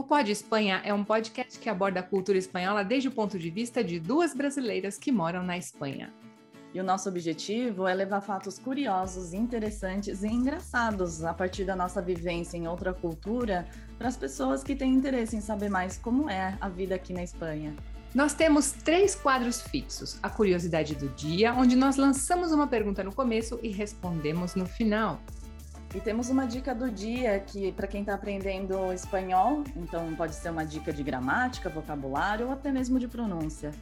O Pod Espanha é um podcast que aborda a cultura espanhola desde o ponto de vista de duas brasileiras que moram na Espanha. E o nosso objetivo é levar fatos curiosos, interessantes e engraçados a partir da nossa vivência em outra cultura para as pessoas que têm interesse em saber mais como é a vida aqui na Espanha. Nós temos três quadros fixos: a curiosidade do dia, onde nós lançamos uma pergunta no começo e respondemos no final. E temos uma dica do dia que para quem está aprendendo espanhol, então pode ser uma dica de gramática, vocabulário ou até mesmo de pronúncia.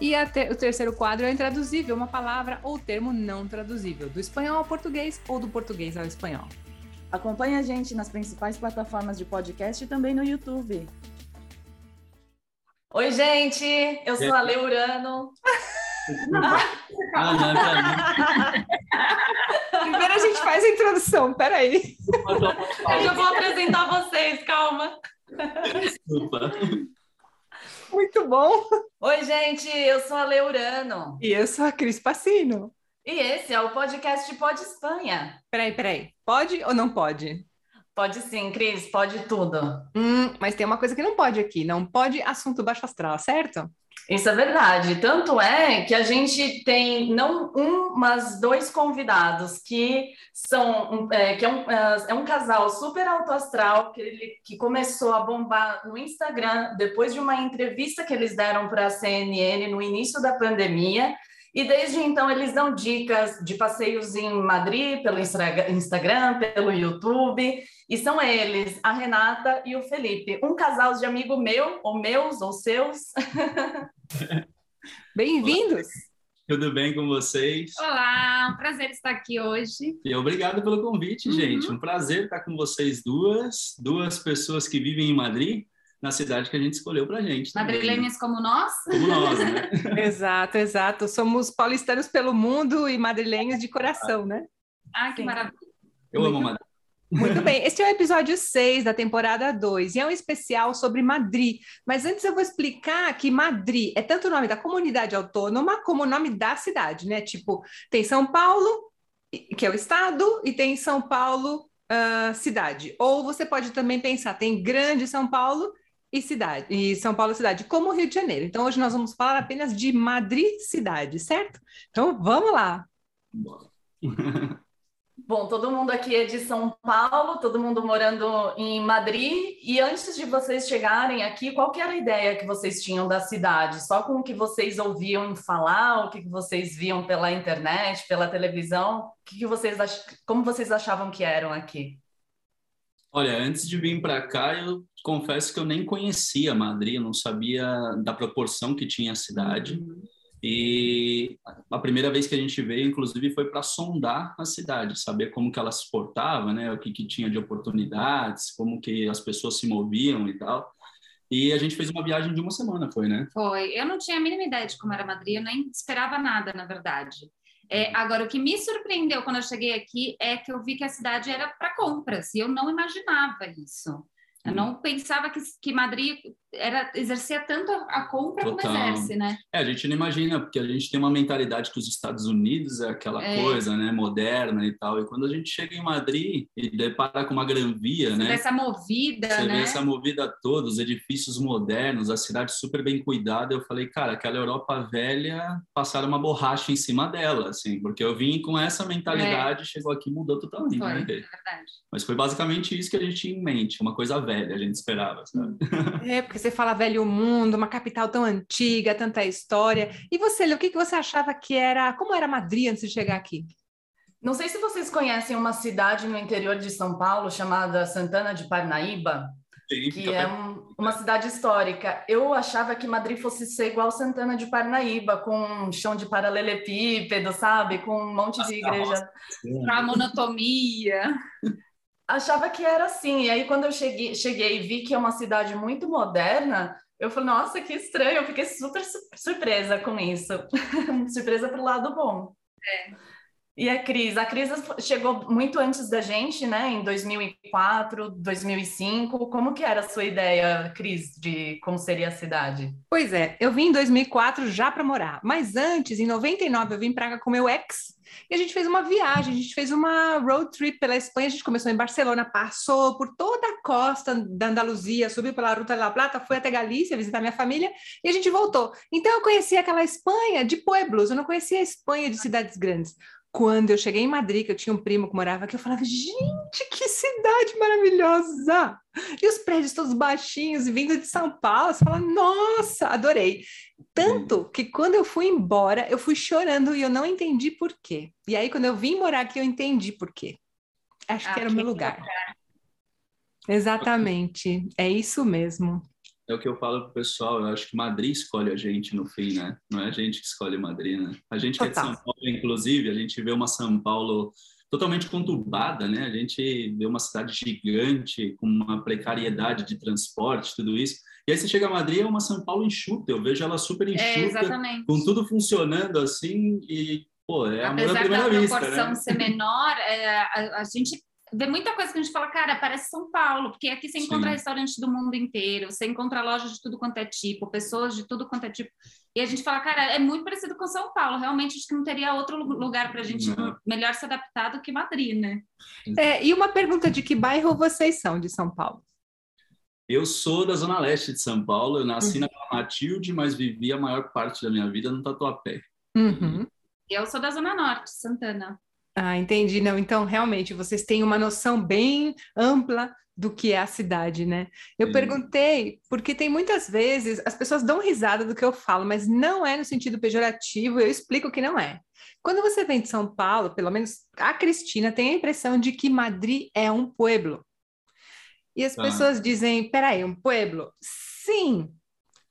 E te o terceiro quadro é intraduzível, uma palavra ou termo não traduzível, do espanhol ao português ou do português ao espanhol. Acompanhe a gente nas principais plataformas de podcast e também no YouTube. Oi, gente! Eu sou a Leurano. ah, não, Primeiro a gente faz a introdução, peraí. Eu já vou apresentar vocês, calma. Desculpa. Muito bom. Oi, gente, eu sou a Leurano. E eu sou a Cris Passino. E esse é o podcast Pode Espanha. Peraí, peraí. Pode ou não pode? Pode sim, Cris, pode tudo. Hum, mas tem uma coisa que não pode aqui, não pode assunto baixo astral, certo? Isso é verdade. Tanto é que a gente tem não um, mas dois convidados que são é, que é um, é, é um casal super alto astral que, ele, que começou a bombar no Instagram depois de uma entrevista que eles deram para a CNN no início da pandemia. E desde então eles dão dicas de passeios em Madrid pelo Instagram, pelo YouTube, e são eles, a Renata e o Felipe, um casal de amigo meu, ou meus, ou seus. Bem-vindos! Tudo bem com vocês? Olá, um prazer estar aqui hoje. E obrigado pelo convite, uhum. gente. Um prazer estar com vocês duas, duas pessoas que vivem em Madrid, na cidade que a gente escolheu para a gente. Madrilenhas como nós? Como nós, né? exato, exato. Somos paulistanos pelo mundo e madrilenhos de coração, né? Ah, que maravilha. Eu amo Madrid. Muito bem, este é o episódio 6 da temporada 2 e é um especial sobre Madrid. Mas antes eu vou explicar que Madrid é tanto o nome da comunidade autônoma como o nome da cidade, né? Tipo, tem São Paulo, que é o estado, e tem São Paulo, uh, cidade. Ou você pode também pensar, tem Grande São Paulo e cidade, e São Paulo cidade, como o Rio de Janeiro. Então hoje nós vamos falar apenas de Madrid cidade, certo? Então vamos lá. Bom, todo mundo aqui é de São Paulo, todo mundo morando em Madrid. E antes de vocês chegarem aqui, qual era a ideia que vocês tinham da cidade? Só com o que vocês ouviam falar, o que vocês viam pela internet, pela televisão? O que vocês ach... Como vocês achavam que eram aqui? Olha, antes de vir para cá, eu confesso que eu nem conhecia Madrid, não sabia da proporção que tinha a cidade. Uhum. E a primeira vez que a gente veio, inclusive, foi para sondar a cidade, saber como que ela se portava, né, o que, que tinha de oportunidades, como que as pessoas se moviam e tal. E a gente fez uma viagem de uma semana, foi, né? Foi. Eu não tinha a mínima ideia de como era Madrid, eu nem esperava nada, na verdade. É, agora, o que me surpreendeu quando eu cheguei aqui é que eu vi que a cidade era para compras, e eu não imaginava isso. Eu não pensava que, que Madrid era exercia tanto a compra Total. como exerce, né? É, a gente não imagina, porque a gente tem uma mentalidade que os Estados Unidos é aquela é. coisa, né, moderna e tal. E quando a gente chega em Madrid e depara com uma Gran Via, você né? Vê essa movida, você né? vê essa movida toda, os edifícios modernos, a cidade super bem cuidada. Eu falei, cara, aquela Europa velha, passaram uma borracha em cima dela, assim, porque eu vim com essa mentalidade, é. chegou aqui mudou totalmente, foi, né? É verdade. Mas foi basicamente isso que a gente tinha em mente, uma coisa velha, a gente esperava, sabe? É, porque você fala velho mundo, uma capital tão antiga, tanta história. E você, Lê, o que, que você achava que era, como era Madrid antes de chegar aqui? Não sei se vocês conhecem uma cidade no interior de São Paulo chamada Santana de Parnaíba, Sim, que é um, uma cidade histórica. Eu achava que Madrid fosse ser igual Santana de Parnaíba, com um chão de paralelepípedo, sabe? Com um monte de igreja. Para monotomia achava que era assim. E aí, quando eu cheguei, cheguei e vi que é uma cidade muito moderna, eu falei, nossa, que estranho. Eu fiquei super surpresa com isso. surpresa pro lado bom. É. E a Cris? A Cris chegou muito antes da gente, né? Em 2004, 2005. Como que era a sua ideia, Cris, de como seria a cidade? Pois é, eu vim em 2004 já para morar. Mas antes, em 99, eu vim para cá com meu ex. E a gente fez uma viagem, a gente fez uma road trip pela Espanha. A gente começou em Barcelona, passou por toda a costa da Andaluzia, subiu pela Ruta de la Plata, foi até Galícia visitar minha família e a gente voltou. Então eu conheci aquela Espanha de pueblos, eu não conhecia a Espanha de cidades grandes. Quando eu cheguei em Madrid, que eu tinha um primo que morava aqui, eu falava, gente, que cidade maravilhosa! E os prédios todos baixinhos, vindo de São Paulo, você fala, nossa, adorei. Tanto que quando eu fui embora, eu fui chorando e eu não entendi por quê. E aí, quando eu vim morar aqui, eu entendi por quê. Acho ah, que era o meu lugar. lugar. Exatamente, é isso mesmo é o que eu falo pro pessoal, eu acho que Madrid escolhe a gente no fim, né? Não é a gente que escolhe Madrid, né? A gente que é de São Paulo, inclusive, a gente vê uma São Paulo totalmente conturbada, né? A gente vê uma cidade gigante, com uma precariedade de transporte, tudo isso. E aí você chega a Madrid, é uma São Paulo enxuta, eu vejo ela super é, enxuta, é, com tudo funcionando assim, e, pô, é Apesar vista, da proporção né? ser menor, é, a, a gente vê muita coisa que a gente fala, cara, parece São Paulo, porque aqui você encontra Sim. restaurantes do mundo inteiro, você encontra lojas de tudo quanto é tipo, pessoas de tudo quanto é tipo. E a gente fala, cara, é muito parecido com São Paulo. Realmente, acho que não teria outro lugar para a gente não. melhor se adaptar do que Madrid, né? É, e uma pergunta: de que bairro vocês são de São Paulo? Eu sou da Zona Leste de São Paulo. Eu nasci uhum. na Matilde, mas vivi a maior parte da minha vida no Tatuapé. Uhum. Eu sou da Zona Norte, Santana. Ah, entendi. Não, então realmente vocês têm uma noção bem ampla do que é a cidade, né? Eu Sim. perguntei porque tem muitas vezes as pessoas dão risada do que eu falo, mas não é no sentido pejorativo, eu explico que não é. Quando você vem de São Paulo, pelo menos a Cristina tem a impressão de que Madrid é um pueblo. E as ah. pessoas dizem, peraí, um pueblo? Sim,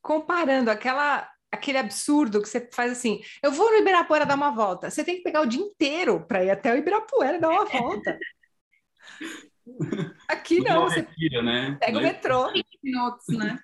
comparando aquela aquele absurdo que você faz assim: eu vou no Ibirapuera dar uma volta. Você tem que pegar o dia inteiro para ir até o Ibirapuera dar uma volta. Aqui não, você retira, né? pega o metrô. minutos, né?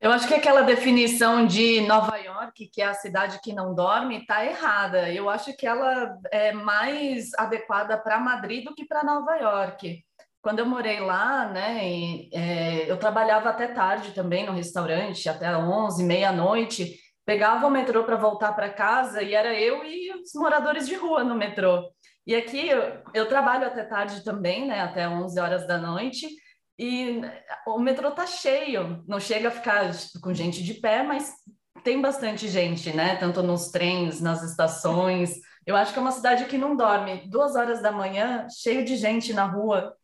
Eu acho que aquela definição de Nova York, que é a cidade que não dorme, está errada. Eu acho que ela é mais adequada para Madrid do que para Nova York. Quando eu morei lá, né, e, é, eu trabalhava até tarde também no restaurante, até 11, meia-noite, pegava o metrô para voltar para casa e era eu e os moradores de rua no metrô. E aqui eu, eu, trabalho até tarde também, né, até 11 horas da noite, e o metrô tá cheio, não chega a ficar com gente de pé, mas tem bastante gente, né, tanto nos trens, nas estações. Eu acho que é uma cidade que não dorme. Duas horas da manhã, cheio de gente na rua,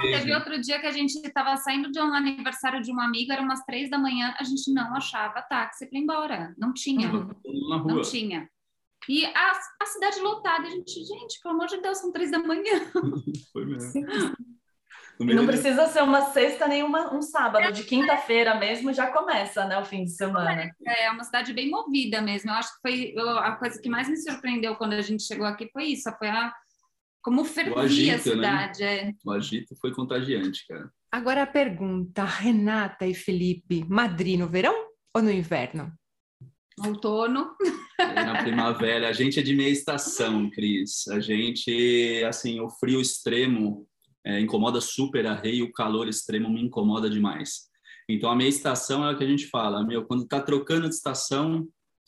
Teve outro dia que a gente estava saindo de um aniversário de uma amiga, era umas três da manhã, a gente não achava táxi para ir embora. Não tinha. Uhum. Não tinha. E a, a cidade lotada, a gente, gente, pelo amor de Deus, são três da manhã. Foi mesmo. Não precisa ser uma sexta nem uma, um sábado, de quinta-feira mesmo já começa, né, o fim de semana. É, é uma cidade bem movida mesmo. Eu acho que foi a coisa que mais me surpreendeu quando a gente chegou aqui foi isso, foi a, como fervia agito, a cidade. Né? É. O agito foi contagiante, cara. Agora a pergunta, Renata e Felipe, Madrid no verão ou no inverno? Outono. É, na primavera. A gente é de meia estação, Cris. A gente, assim, o frio extremo é, incomoda super a rei o calor extremo me incomoda demais. Então, a meia estação é o que a gente fala, meu, quando tá trocando de estação,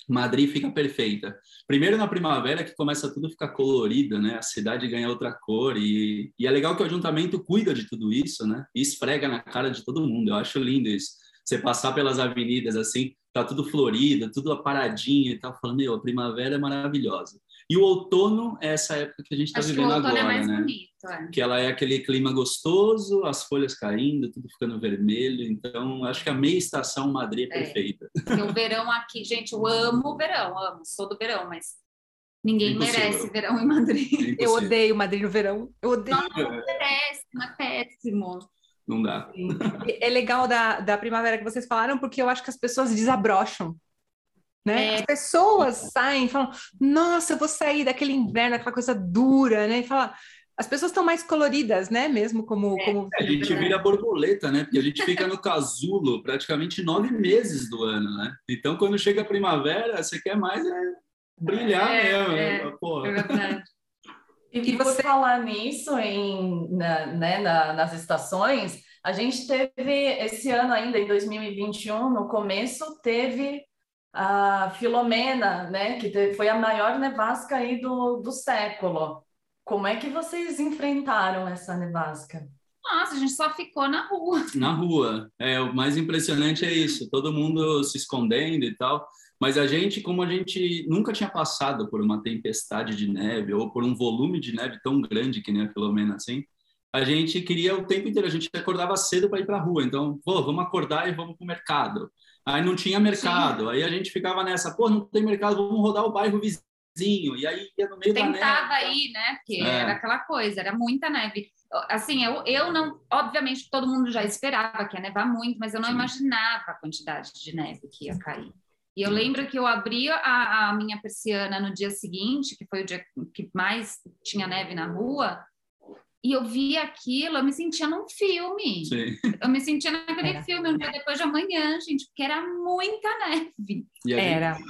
Madrid fica perfeita. Primeiro na primavera que começa tudo a ficar colorido, né? A cidade ganha outra cor e, e é legal que o ajuntamento cuida de tudo isso, né? E esfrega na cara de todo mundo. Eu acho lindo isso. Você passar pelas avenidas assim, tá tudo florido, tudo aparadinho e tal, falando, meu, a primavera é maravilhosa. E o outono é essa época que a gente está vivendo é agora, é né? Bonito, é. Que ela é aquele clima gostoso, as folhas caindo, tudo ficando vermelho. Então, acho que a meia estação Madrid é, é. perfeita. E o verão aqui, gente, eu amo o verão, amo, sou do verão, mas ninguém Impossível. merece verão em Madrid. eu odeio Madrid no verão. Eu odeio. Não, não merece, é péssimo. Não dá. É legal da, da primavera que vocês falaram, porque eu acho que as pessoas desabrocham. Né? É. As pessoas saem e falam, nossa, eu vou sair daquele inverno, aquela coisa dura, né? E fala, as pessoas estão mais coloridas, né? Mesmo como. É. como... É, a gente vira borboleta, né? Porque a gente fica no casulo praticamente nove meses do ano, né? Então, quando chega a primavera, você quer mais é brilhar é, mesmo. É, né? Porra. é verdade. E, e você... por falar nisso, em, na, né, na, nas estações, a gente teve esse ano ainda, em 2021, no começo, teve a Filomena, né, que foi a maior nevasca aí do, do século. Como é que vocês enfrentaram essa nevasca? Nossa, a gente só ficou na rua. Na rua. É, o mais impressionante é isso, todo mundo se escondendo e tal. Mas a gente, como a gente nunca tinha passado por uma tempestade de neve ou por um volume de neve tão grande que nem a Filomena assim, a gente queria o tempo inteiro, a gente acordava cedo para ir para a rua. Então, pô, vamos acordar e vamos para o mercado. Aí não tinha mercado, Sim. aí a gente ficava nessa, pô, não tem mercado, vamos rodar o bairro vizinho. E aí ia no meio Tentava da neve. ir, né? Porque é. era aquela coisa, era muita neve. Assim, eu, eu não, obviamente todo mundo já esperava que ia nevar muito, mas eu não Sim. imaginava a quantidade de neve que ia cair. E eu lembro que eu abri a, a, minha persiana no dia seguinte, que foi o dia que mais tinha neve na rua, e eu vi aquilo, eu me sentia num filme. Sim. Eu me sentia naquele era. filme, um dia depois de amanhã, gente, porque era muita neve. era. Gente,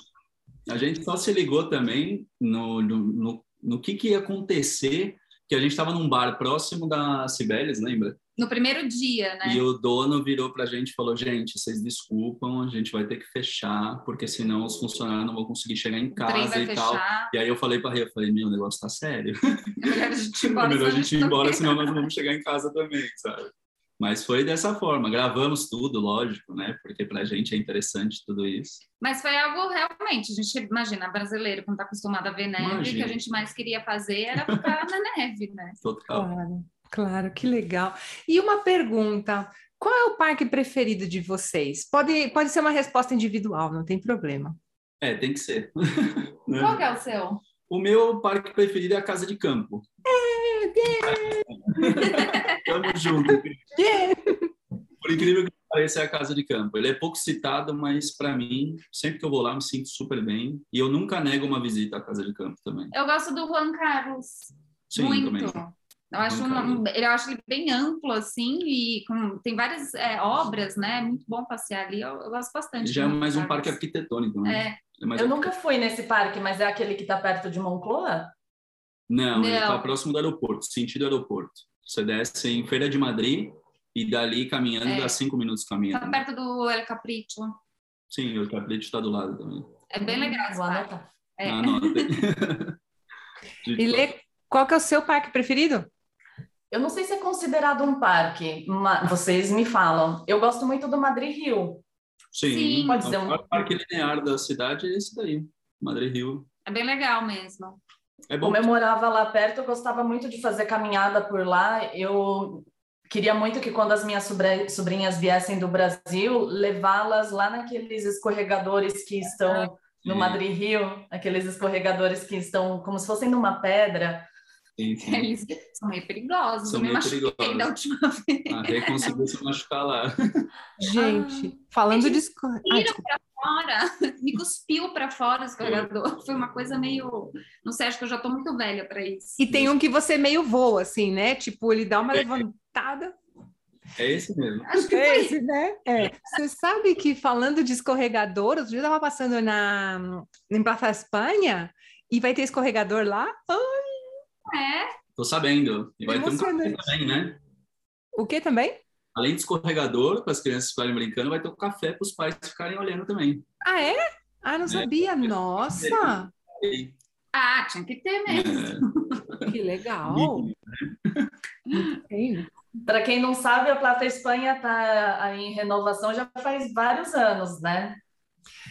a gente só se ligou também no, no, no, no que, que ia acontecer, que a gente estava num bar próximo da Cibeles, lembra? No primeiro dia, né? E o dono virou para a gente e falou: gente, vocês desculpam, a gente vai ter que fechar, porque senão os funcionários não vão conseguir chegar em casa e tal. E aí eu falei para eu falei: meu, o negócio tá sério. É melhor a gente ir embora, é melhor a gente ir embora senão nós não vamos chegar em casa também, sabe? Mas foi dessa forma, gravamos tudo, lógico, né? Porque para a gente é interessante tudo isso. Mas foi algo realmente, a gente imagina, brasileiro, quando está acostumado a ver neve, o que a gente mais queria fazer era ficar na neve, né? Total. Claro. Claro, que legal. E uma pergunta: qual é o parque preferido de vocês? Pode, pode ser uma resposta individual, não tem problema. É, tem que ser. Né? Qual é o seu? O meu parque preferido é a Casa de Campo. É, yeah. Tamo junto. Yeah. Por incrível que pareça, é a Casa de Campo. Ele é pouco citado, mas para mim, sempre que eu vou lá, me sinto super bem. E eu nunca nego uma visita à Casa de Campo também. Eu gosto do Juan Carlos. Sim, Muito. Também. Eu acho, uma, eu acho ele bem amplo, assim, e com, tem várias é, obras, né? É muito bom passear ali, eu, eu gosto bastante. Já é mais um parque arquitetônico, né? É. é eu nunca fui nesse parque, mas é aquele que está perto de Moncloa? Não, Não. ele está próximo do aeroporto, sentido aeroporto. Você desce em Feira de Madrid e dali caminhando é. dá cinco minutos caminhando. Está perto do El Capricho. Sim, o El Capricho está do lado também. É bem legal esse parque. É. Anota. e Lê, qual que é o seu parque preferido? Eu não sei se é considerado um parque, mas vocês me falam. Eu gosto muito do Madrid Rio. Sim, Sim. pode ser um... o parque linear da cidade é esse daí, Madrid Rio. É bem legal mesmo. É bom. Como eu morava lá perto, eu gostava muito de fazer caminhada por lá. Eu queria muito que quando as minhas sobrinhas viessem do Brasil, levá-las lá naqueles escorregadores que estão no Madrid Rio, aqueles escorregadores que estão como se fossem numa pedra. Sim, sim. Eles são meio perigosos. São eu meio perigosos. da última vez. A Rei conseguiu se machucar lá. Gente, ah, falando de... Para fora, me cuspiu para fora o escorregador. Foi uma coisa meio... Não sei, acho que eu já estou muito velha para isso. E tem um que você meio voa, assim, né? Tipo, ele dá uma é. levantada... É esse mesmo. Acho que é esse, né? É. Você sabe que falando de escorregador, outro dia eu estava passando na, em Praça Espanha e vai ter escorregador lá. Ai, é. Tô sabendo. E vai ter um café também, né? O que também? Além de escorregador, para as crianças ficarem brincando, vai ter um café para os pais ficarem olhando também. Ah, é? Ah, não é. sabia. Nossa! Ah, tinha que ter mesmo. É. Que legal. Para quem não sabe, a Plata Espanha está em renovação já faz vários anos, né?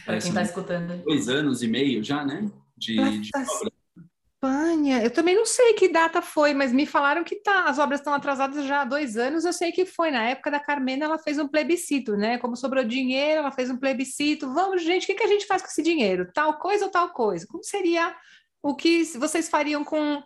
Para quem está escutando. Dois anos e meio já, né? De, de obra. Espanha, eu também não sei que data foi, mas me falaram que tá, as obras estão atrasadas já há dois anos. Eu sei que foi na época da Carmena, ela fez um plebiscito, né? Como sobrou dinheiro, ela fez um plebiscito. Vamos, gente, o que, que a gente faz com esse dinheiro? Tal coisa ou tal coisa? Como seria o que vocês fariam com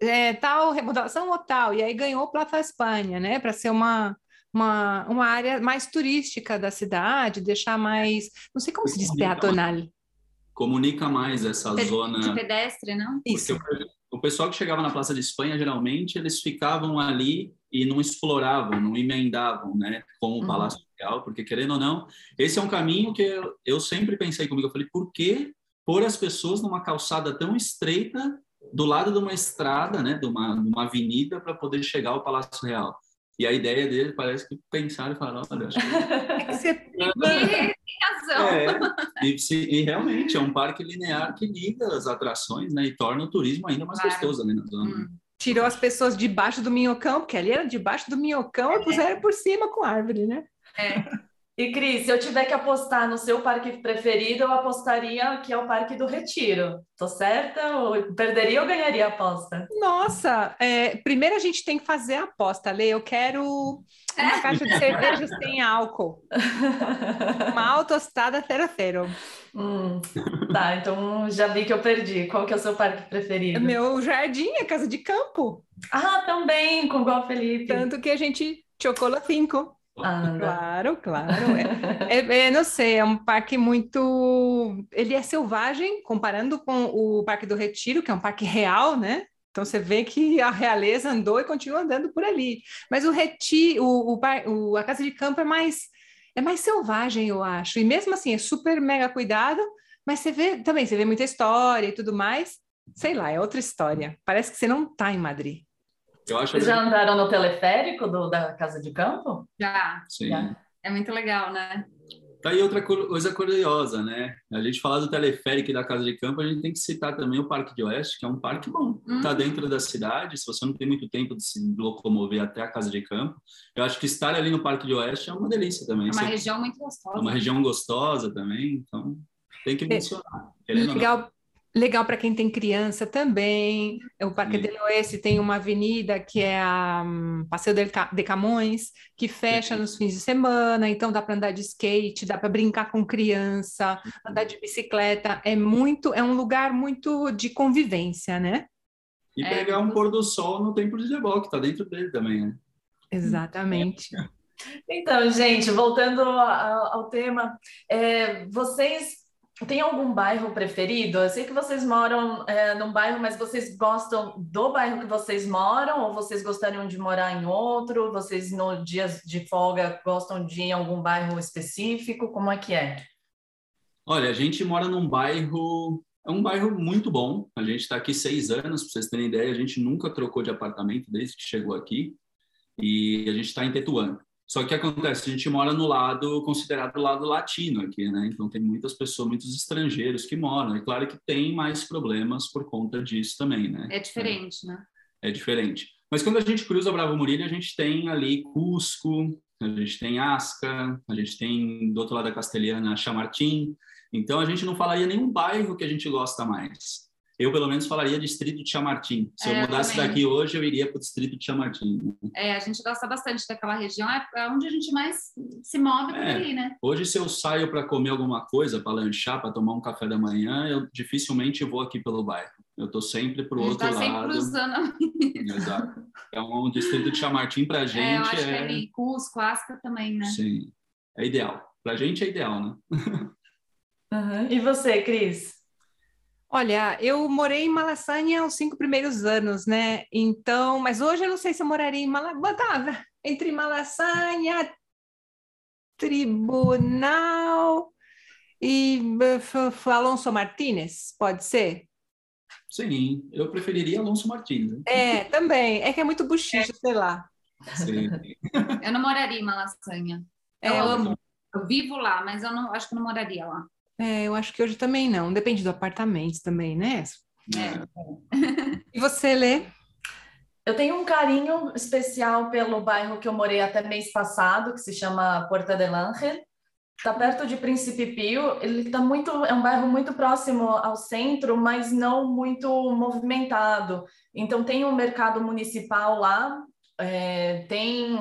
é, tal remodelação ou tal? E aí ganhou Plata Espanha, né? Para ser uma, uma, uma área mais turística da cidade, deixar mais, não sei como se diz, peatonal comunica mais essa de, zona. De pedestre, não? Isso. O, o pessoal que chegava na Praça de Espanha, geralmente, eles ficavam ali e não exploravam, não emendavam, né, com o uhum. Palácio Real, porque querendo ou não, esse é um caminho que eu, eu sempre pensei comigo, eu falei, por que pôr as pessoas numa calçada tão estreita do lado de uma estrada, né, de uma, de uma avenida para poder chegar ao Palácio Real. E a ideia dele parece que pensaram e falaram, olha, acho que... Você tem razão. É, e, se, e, realmente é um parque linear que liga as atrações, né, e torna o turismo ainda mais claro. gostoso ali na zona. Hum. Tirou as pessoas debaixo do minhocão, porque ali era debaixo do minhocão é. e puseram por cima com árvore, né? É. E Cris, se eu tiver que apostar no seu parque preferido, eu apostaria que é o Parque do Retiro. Tô certa? Ou perderia ou ganharia a aposta? Nossa, é, primeiro a gente tem que fazer a aposta, Lê. Eu quero uma caixa de cerveja sem álcool. Uma autostada terceiro. Hum, tá, então já vi que eu perdi. Qual que é o seu parque preferido? Meu jardim, a casa de campo. Ah, também, com igual Felipe. Tanto que a gente chocola cinco. Claro, claro. É, é, é, não sei, é um parque muito. Ele é selvagem, comparando com o Parque do Retiro, que é um parque real, né? Então você vê que a realeza andou e continua andando por ali. Mas o Retiro, o, o, o, a Casa de Campo é mais, é mais selvagem, eu acho. E mesmo assim, é super mega cuidado, mas você vê também, você vê muita história e tudo mais. Sei lá, é outra história. Parece que você não está em Madrid. Eu acho Vocês já andaram no teleférico do, da Casa de Campo? Já. Sim. Já. É muito legal, né? Tá aí outra coisa curiosa, né? A gente falar do teleférico e da Casa de Campo, a gente tem que citar também o Parque de Oeste, que é um parque bom. Está hum. dentro da cidade, se você não tem muito tempo de se locomover até a Casa de Campo, eu acho que estar ali no Parque de Oeste é uma delícia também. É uma você... região muito gostosa. É uma região gostosa também, então tem que é mencionar. Legal, Legal para quem tem criança também. O Parque do Oeste tem uma avenida que é a um, Passeio de Camões, que fecha nos fins de semana, então dá para andar de skate, dá para brincar com criança, andar de bicicleta. É muito, é um lugar muito de convivência, né? E é, pegar um pôr do sol no tempo de Debol, que está dentro dele também, né? Exatamente. Então, gente, voltando ao, ao tema, é, vocês tem algum bairro preferido? Eu sei que vocês moram é, num bairro, mas vocês gostam do bairro que vocês moram ou vocês gostariam de morar em outro? Vocês, no dias de folga, gostam de ir em algum bairro específico? Como é que é? Olha, a gente mora num bairro. É um bairro muito bom. A gente está aqui seis anos, para vocês terem ideia. A gente nunca trocou de apartamento desde que chegou aqui. E a gente está em Tetuán. Só que acontece, a gente mora no lado considerado lado latino aqui, né? Então tem muitas pessoas, muitos estrangeiros que moram. É claro que tem mais problemas por conta disso também, né? É diferente, é, né? É diferente. Mas quando a gente cruza Bravo Murilo, a gente tem ali Cusco, a gente tem Asca, a gente tem do outro lado da Castelhana Chamartim. Então a gente não falaria nenhum bairro que a gente gosta mais eu pelo menos falaria distrito de Chamartim. Se é, eu mudasse daqui hoje, eu iria para o distrito de Chamartim. É, a gente gosta bastante daquela região, é, é onde a gente mais se move por é, ali, né? Hoje, se eu saio para comer alguma coisa, para lanchar, para tomar um café da manhã, eu dificilmente vou aqui pelo bairro. Eu estou sempre para o outro tá lado. sempre cruzando. Exato. Então, o distrito de Chamartim para a gente é... Eu acho é... que é ali, Cusco, Asca também, né? Sim, é ideal. Para a gente é ideal, né? Uhum. E você, Cris? Olha, eu morei em Malasanha os cinco primeiros anos, né? Então, mas hoje eu não sei se eu moraria em Malasanha. Entre Malasanha, Tribunal e Alonso Martínez, pode ser? Sim, eu preferiria Alonso Martínez. Né? É, também. É que é muito buchicho, é. sei lá. Sim. Eu não moraria em Malasanha. É, eu amo. Eu vivo lá, mas eu não acho que não moraria lá. É, eu acho que hoje também não. Depende do apartamento também, né? É. e você, Lê? Eu tenho um carinho especial pelo bairro que eu morei até mês passado, que se chama Porta del Ángel. Está perto de Príncipe Pio. Ele tá muito, é um bairro muito próximo ao centro, mas não muito movimentado. Então tem um mercado municipal lá, é, tem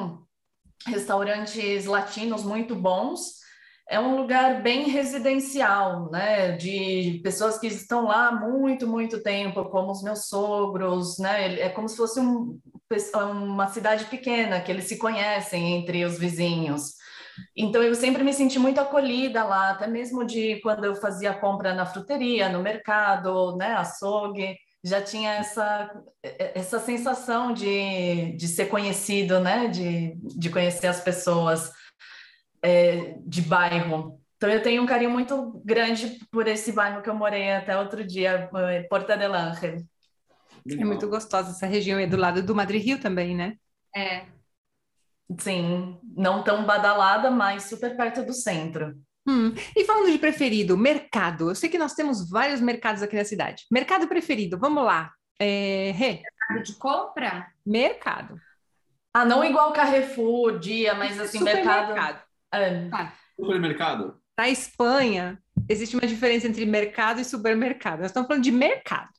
restaurantes latinos muito bons é um lugar bem residencial, né? De pessoas que estão lá há muito, muito tempo, como os meus sogros, né? É como se fosse um, uma cidade pequena, que eles se conhecem entre os vizinhos. Então, eu sempre me senti muito acolhida lá, até mesmo de quando eu fazia compra na fruteria, no mercado, né? Açougue já tinha essa, essa sensação de, de ser conhecido, né? De, de conhecer as pessoas é, de bairro. Então eu tenho um carinho muito grande por esse bairro que eu morei até outro dia, é, Porta del Ángel. É muito gostosa essa região, é do lado do Madrid Rio também, né? É. Sim, não tão badalada, mas super perto do centro. Hum. E falando de preferido, mercado. Eu sei que nós temos vários mercados aqui na cidade. Mercado preferido, vamos lá. É, Mercado de compra? mercado. Ah, não igual Carrefour, dia, mas assim, mercado. Supermercado. É. Supermercado? Na Espanha, existe uma diferença entre mercado e supermercado. Nós estamos falando de mercado.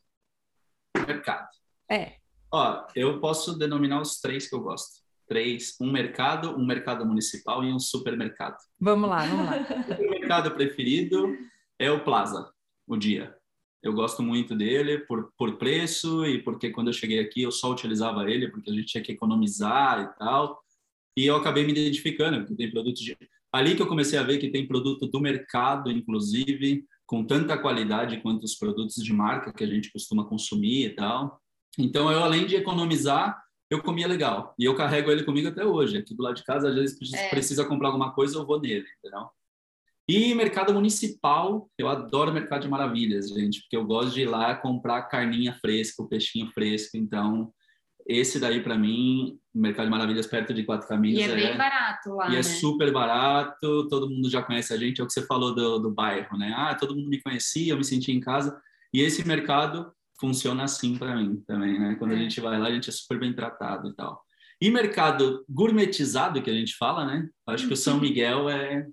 Mercado. É. Ó, eu posso denominar os três que eu gosto. Três. Um mercado, um mercado municipal e um supermercado. Vamos lá, vamos lá. O supermercado preferido é o Plaza, o Dia. Eu gosto muito dele por, por preço e porque quando eu cheguei aqui eu só utilizava ele porque a gente tinha que economizar e tal. E eu acabei me identificando, porque tem produtos de... Ali que eu comecei a ver que tem produto do mercado, inclusive, com tanta qualidade quanto os produtos de marca que a gente costuma consumir e tal. Então, eu, além de economizar, eu comia legal. E eu carrego ele comigo até hoje. Aqui do lado de casa, às vezes É. precisa comprar alguma coisa, eu vou nele, entendeu? E mercado municipal, eu adoro mercado de maravilhas, gente, porque eu gosto de ir lá comprar carninha fresca, o peixinho fresco. Então, esse daí, para mim, mercado de maravilhas perto de Quatro E Caminhos, é bem barato lá, e né? é super barato, todo mundo já conhece a gente, é o que você falou do, do bairro, né? Ah, todo mundo me conhecia, eu me sentia em casa. E esse mercado funciona assim para mim também, né? Quando a É. gente vai lá, a gente é super bem tratado e tal. E mercado gourmetizado, que a gente fala, né? Acho que o São Miguel é, é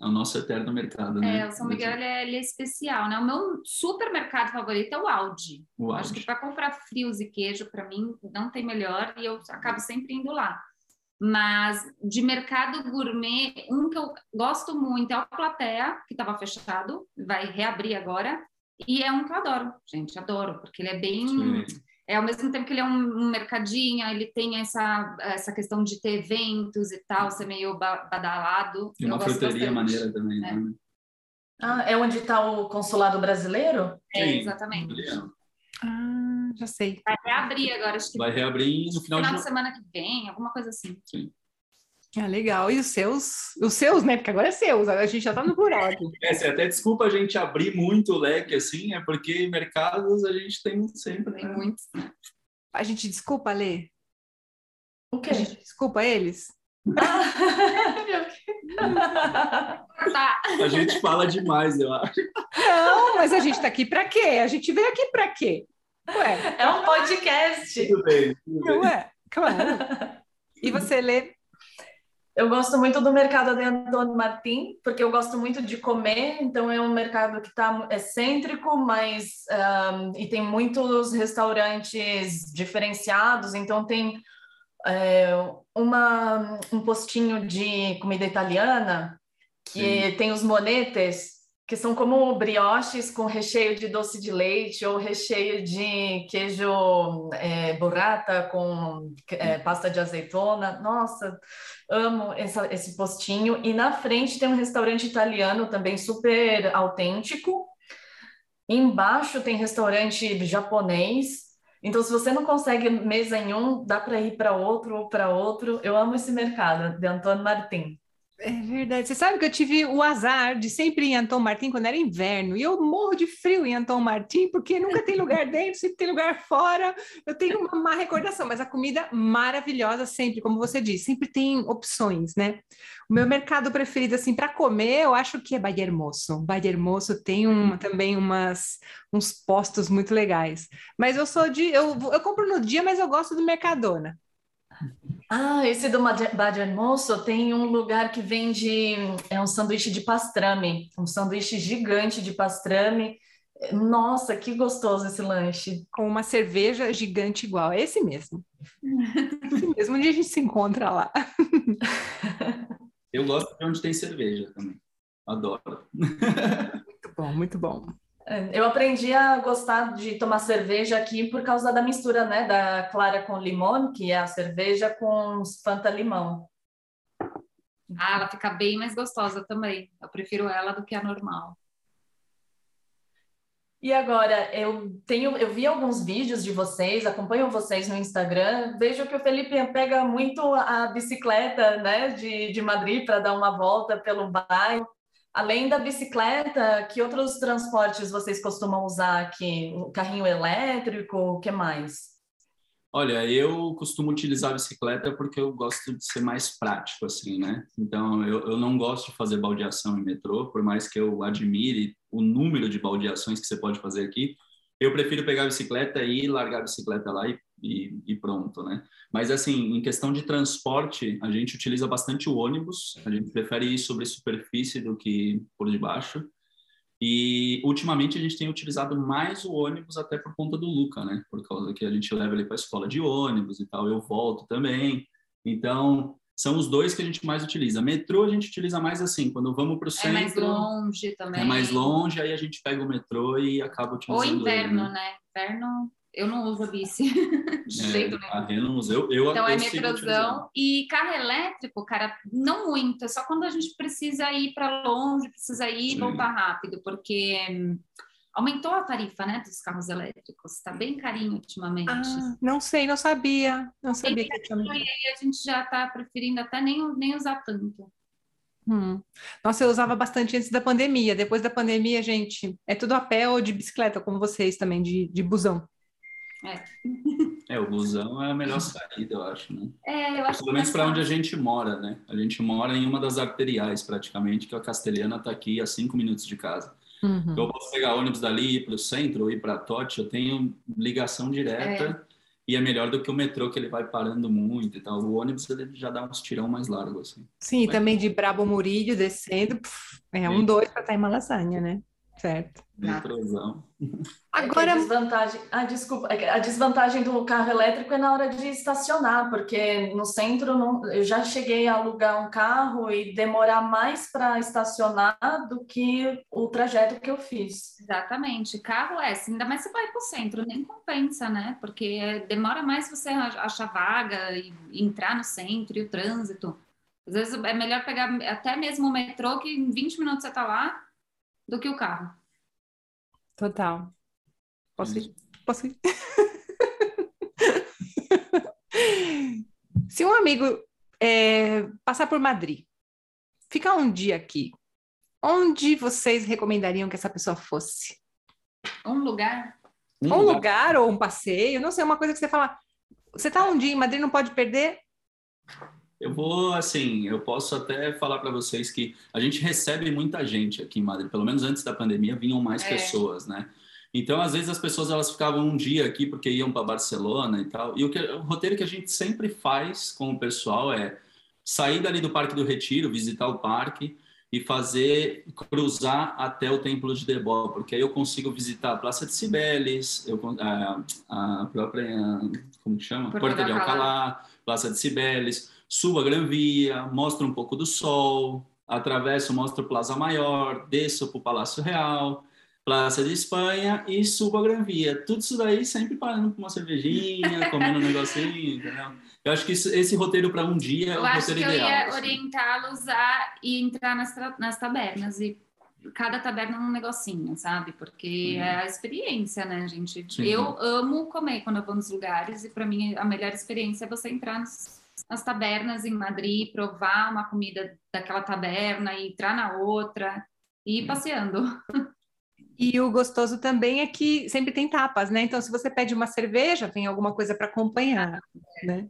o nosso eterno mercado, né? É, o São Miguel ele é, ele é especial, né? O meu supermercado favorito é o Aldi. O Acho Aldi. que para comprar frios e queijo, para mim, não tem melhor e eu acabo sempre indo lá. Mas de mercado gourmet, um que eu gosto muito é o Platea, que estava fechado, vai reabrir agora. E é um que eu adoro, gente, adoro, porque ele é bem. Sim. É ao mesmo tempo que ele é um, um mercadinho, ele tem essa, essa questão de ter eventos e tal, ser meio ba- badalado. E uma fruteria maneira também, É. né? Ah, é onde está o consulado brasileiro? É, Sim. exatamente. Ah, já sei. Vai reabrir agora, acho que Vai reabrir no final, final de de semana que vem, alguma coisa assim. Ah, legal. E os seus? Os seus, né? Porque agora é seus, a gente já tá no plural. É, até desculpa a gente abrir muito o leque assim, é porque mercados a gente tem sempre. Tem né? muitos. A gente desculpa, Lê? O quê? A gente desculpa eles? A gente fala demais, eu acho. Não, mas a gente tá aqui pra quê? A gente veio aqui pra quê? Ué, É um podcast. Tudo bem, tudo bem. não é? Claro. E você, Lê? Eu gosto muito do mercado de Antônio Martim, porque eu gosto muito de comer, então é um mercado que está excêntrico, mas um, e tem muitos restaurantes diferenciados, então tem é, uma, um postinho de comida italiana que tem os monetes, que são como brioches com recheio de doce de leite ou recheio de queijo é, burrata com é, pasta de azeitona. Nossa, amo essa, esse postinho. E na frente tem um restaurante italiano também super autêntico. Embaixo tem restaurante japonês. Então, se você não consegue mesa em um, dá para ir para outro ou para outro. Eu amo esse mercado de Antônio Martim. É verdade. Você sabe que eu tive o azar de sempre ir em Anton Martin quando era inverno. E eu morro de frio em Anton Martin, porque nunca tem lugar dentro, sempre tem lugar fora. Eu tenho uma má recordação, mas a comida maravilhosa sempre, como você disse, sempre tem opções, né? O meu mercado preferido, assim, para comer, eu acho que é Bahia Hermoso. Bahia Hermoso tem uma, também umas, uns postos muito legais. Mas eu sou de... Eu, eu compro no dia, mas eu gosto do Mercadona. Ah, esse do Bad Moço tem um lugar que vende é um sanduíche de pastrame, um sanduíche gigante de pastrame. Nossa, que gostoso esse lanche. com uma cerveja gigante igual. É esse mesmo. esse mesmo. Dia a gente se encontra lá. Eu gosto de onde tem cerveja também. Adoro. Muito bom, muito bom. Eu aprendi a gostar de tomar cerveja aqui por causa da mistura, né, da clara com limão, que é a cerveja com Fanta limão. Ah, ela fica bem mais gostosa também. Eu prefiro ela do que a normal. E agora, eu tenho, eu vi alguns vídeos de vocês, acompanho vocês no Instagram, vejo que o Felipe pega muito a bicicleta, né, de, de Madrid para dar uma volta pelo bairro. Além da bicicleta, que outros transportes vocês costumam usar aqui? O carrinho elétrico, o que mais? Olha, eu costumo utilizar a bicicleta porque eu gosto de ser mais prático, assim, né? Então, eu, eu não gosto de fazer baldeação em metrô, por mais que eu admire o número de baldeações que você pode fazer aqui, eu prefiro pegar a bicicleta e largar a bicicleta lá e, e, e, pronto, né? Mas, assim, em questão de transporte, a gente utiliza bastante o ônibus, a gente prefere ir sobre superfície do que por debaixo. E ultimamente a gente tem utilizado mais o ônibus até por conta do Luca, né? Por causa que a gente leva ele para a escola de ônibus e tal, eu volto também. Então, são os dois que a gente mais utiliza. Metrô a gente utiliza mais assim, quando vamos para o centro. É mais longe também. É mais longe, aí a gente pega o metrô e acaba utilizando. Ou inverno, ele, né? né? Inverno eu não uso a bici. é, Rê não usa. Eu, eu, então eu é metrozão. E carro elétrico, cara, não muito. É só quando a gente precisa ir para longe, precisa ir e voltar rápido, porque aumentou a tarifa, né, dos carros elétricos. Está bem carinho ultimamente. Ah, não sei, não sabia. Não sabia que tinha. E aí a gente já está preferindo até nem, nem usar tanto. Hum. Nossa, eu usava bastante antes da pandemia. Depois da pandemia, gente, é tudo a pé ou de bicicleta, como vocês também, de, de busão. É. é, o busão é a melhor saída, eu acho, né? É, eu acho Pelo menos para onde a gente mora, né? A gente mora em uma das arteriais, praticamente, que a Castelhana está aqui a cinco minutos de casa. Uhum. Então, eu posso pegar ônibus dali e ir para o centro ou ir para Tote, eu tenho ligação direta é. e é melhor do que o metrô, que ele vai parando muito e tal. O ônibus ele já dá uns tirão mais largos, assim. Sim, Mas... também de Brabo Murillo descendo, pff, é um dois para estar em Malasanha, né? Certo. Metrôzão. Agora, a desvantagem, ah, desculpa, a desvantagem do carro elétrico é na hora de estacionar, porque no centro não, eu já cheguei a alugar um carro e demorar mais para estacionar do que o trajeto que eu fiz. Exatamente, carro é, ainda mais se vai para o centro, nem compensa, né? Porque demora mais você achar vaga e entrar no centro e o trânsito. Às vezes é melhor pegar até mesmo o metrô, que em 20 minutos você está lá, do que o carro. Total. Posso ir? Posso ir? Se um amigo é, passar por Madrid, ficar um dia aqui, onde vocês recomendariam que essa pessoa fosse? Um lugar? Um, um lugar. lugar ou um passeio, não sei, uma coisa que você fala. Você está um dia em Madrid, não pode perder? Eu vou, assim, eu posso até falar para vocês que a gente recebe muita gente aqui em Madrid, pelo menos antes da pandemia vinham mais é. pessoas, né? Então, às vezes as pessoas elas ficavam um dia aqui porque iam para Barcelona e tal. E o, que, o roteiro que a gente sempre faz com o pessoal é sair dali do Parque do Retiro, visitar o parque e fazer cruzar até o Templo de Debó, porque aí eu consigo visitar a Praça de Cibeles, eu, a, a própria como que chama, Porta, Porta de Alcalá, Praça de Cibeles subo a Gran Via, mostro um pouco do sol, atravesso, mostro Plaza Maior, desço para o Palácio Real, Praça de Espanha e subo a Gran Via. Tudo isso daí sempre parando com uma cervejinha, comendo um negocinho, entendeu? Eu acho que isso, esse roteiro para um dia é o roteiro ideal. Eu ia assim. orientá-los a entrar nas, nas tabernas e cada taberna um negocinho, sabe? Porque uhum. é a experiência, né, gente? Sim. Eu amo comer quando eu vou nos lugares e para mim a melhor experiência é você entrar nos nas tabernas em Madrid, provar uma comida daquela taberna e entrar na outra e ir passeando. E o gostoso também é que sempre tem tapas, né? Então, se você pede uma cerveja, tem alguma coisa para acompanhar, né?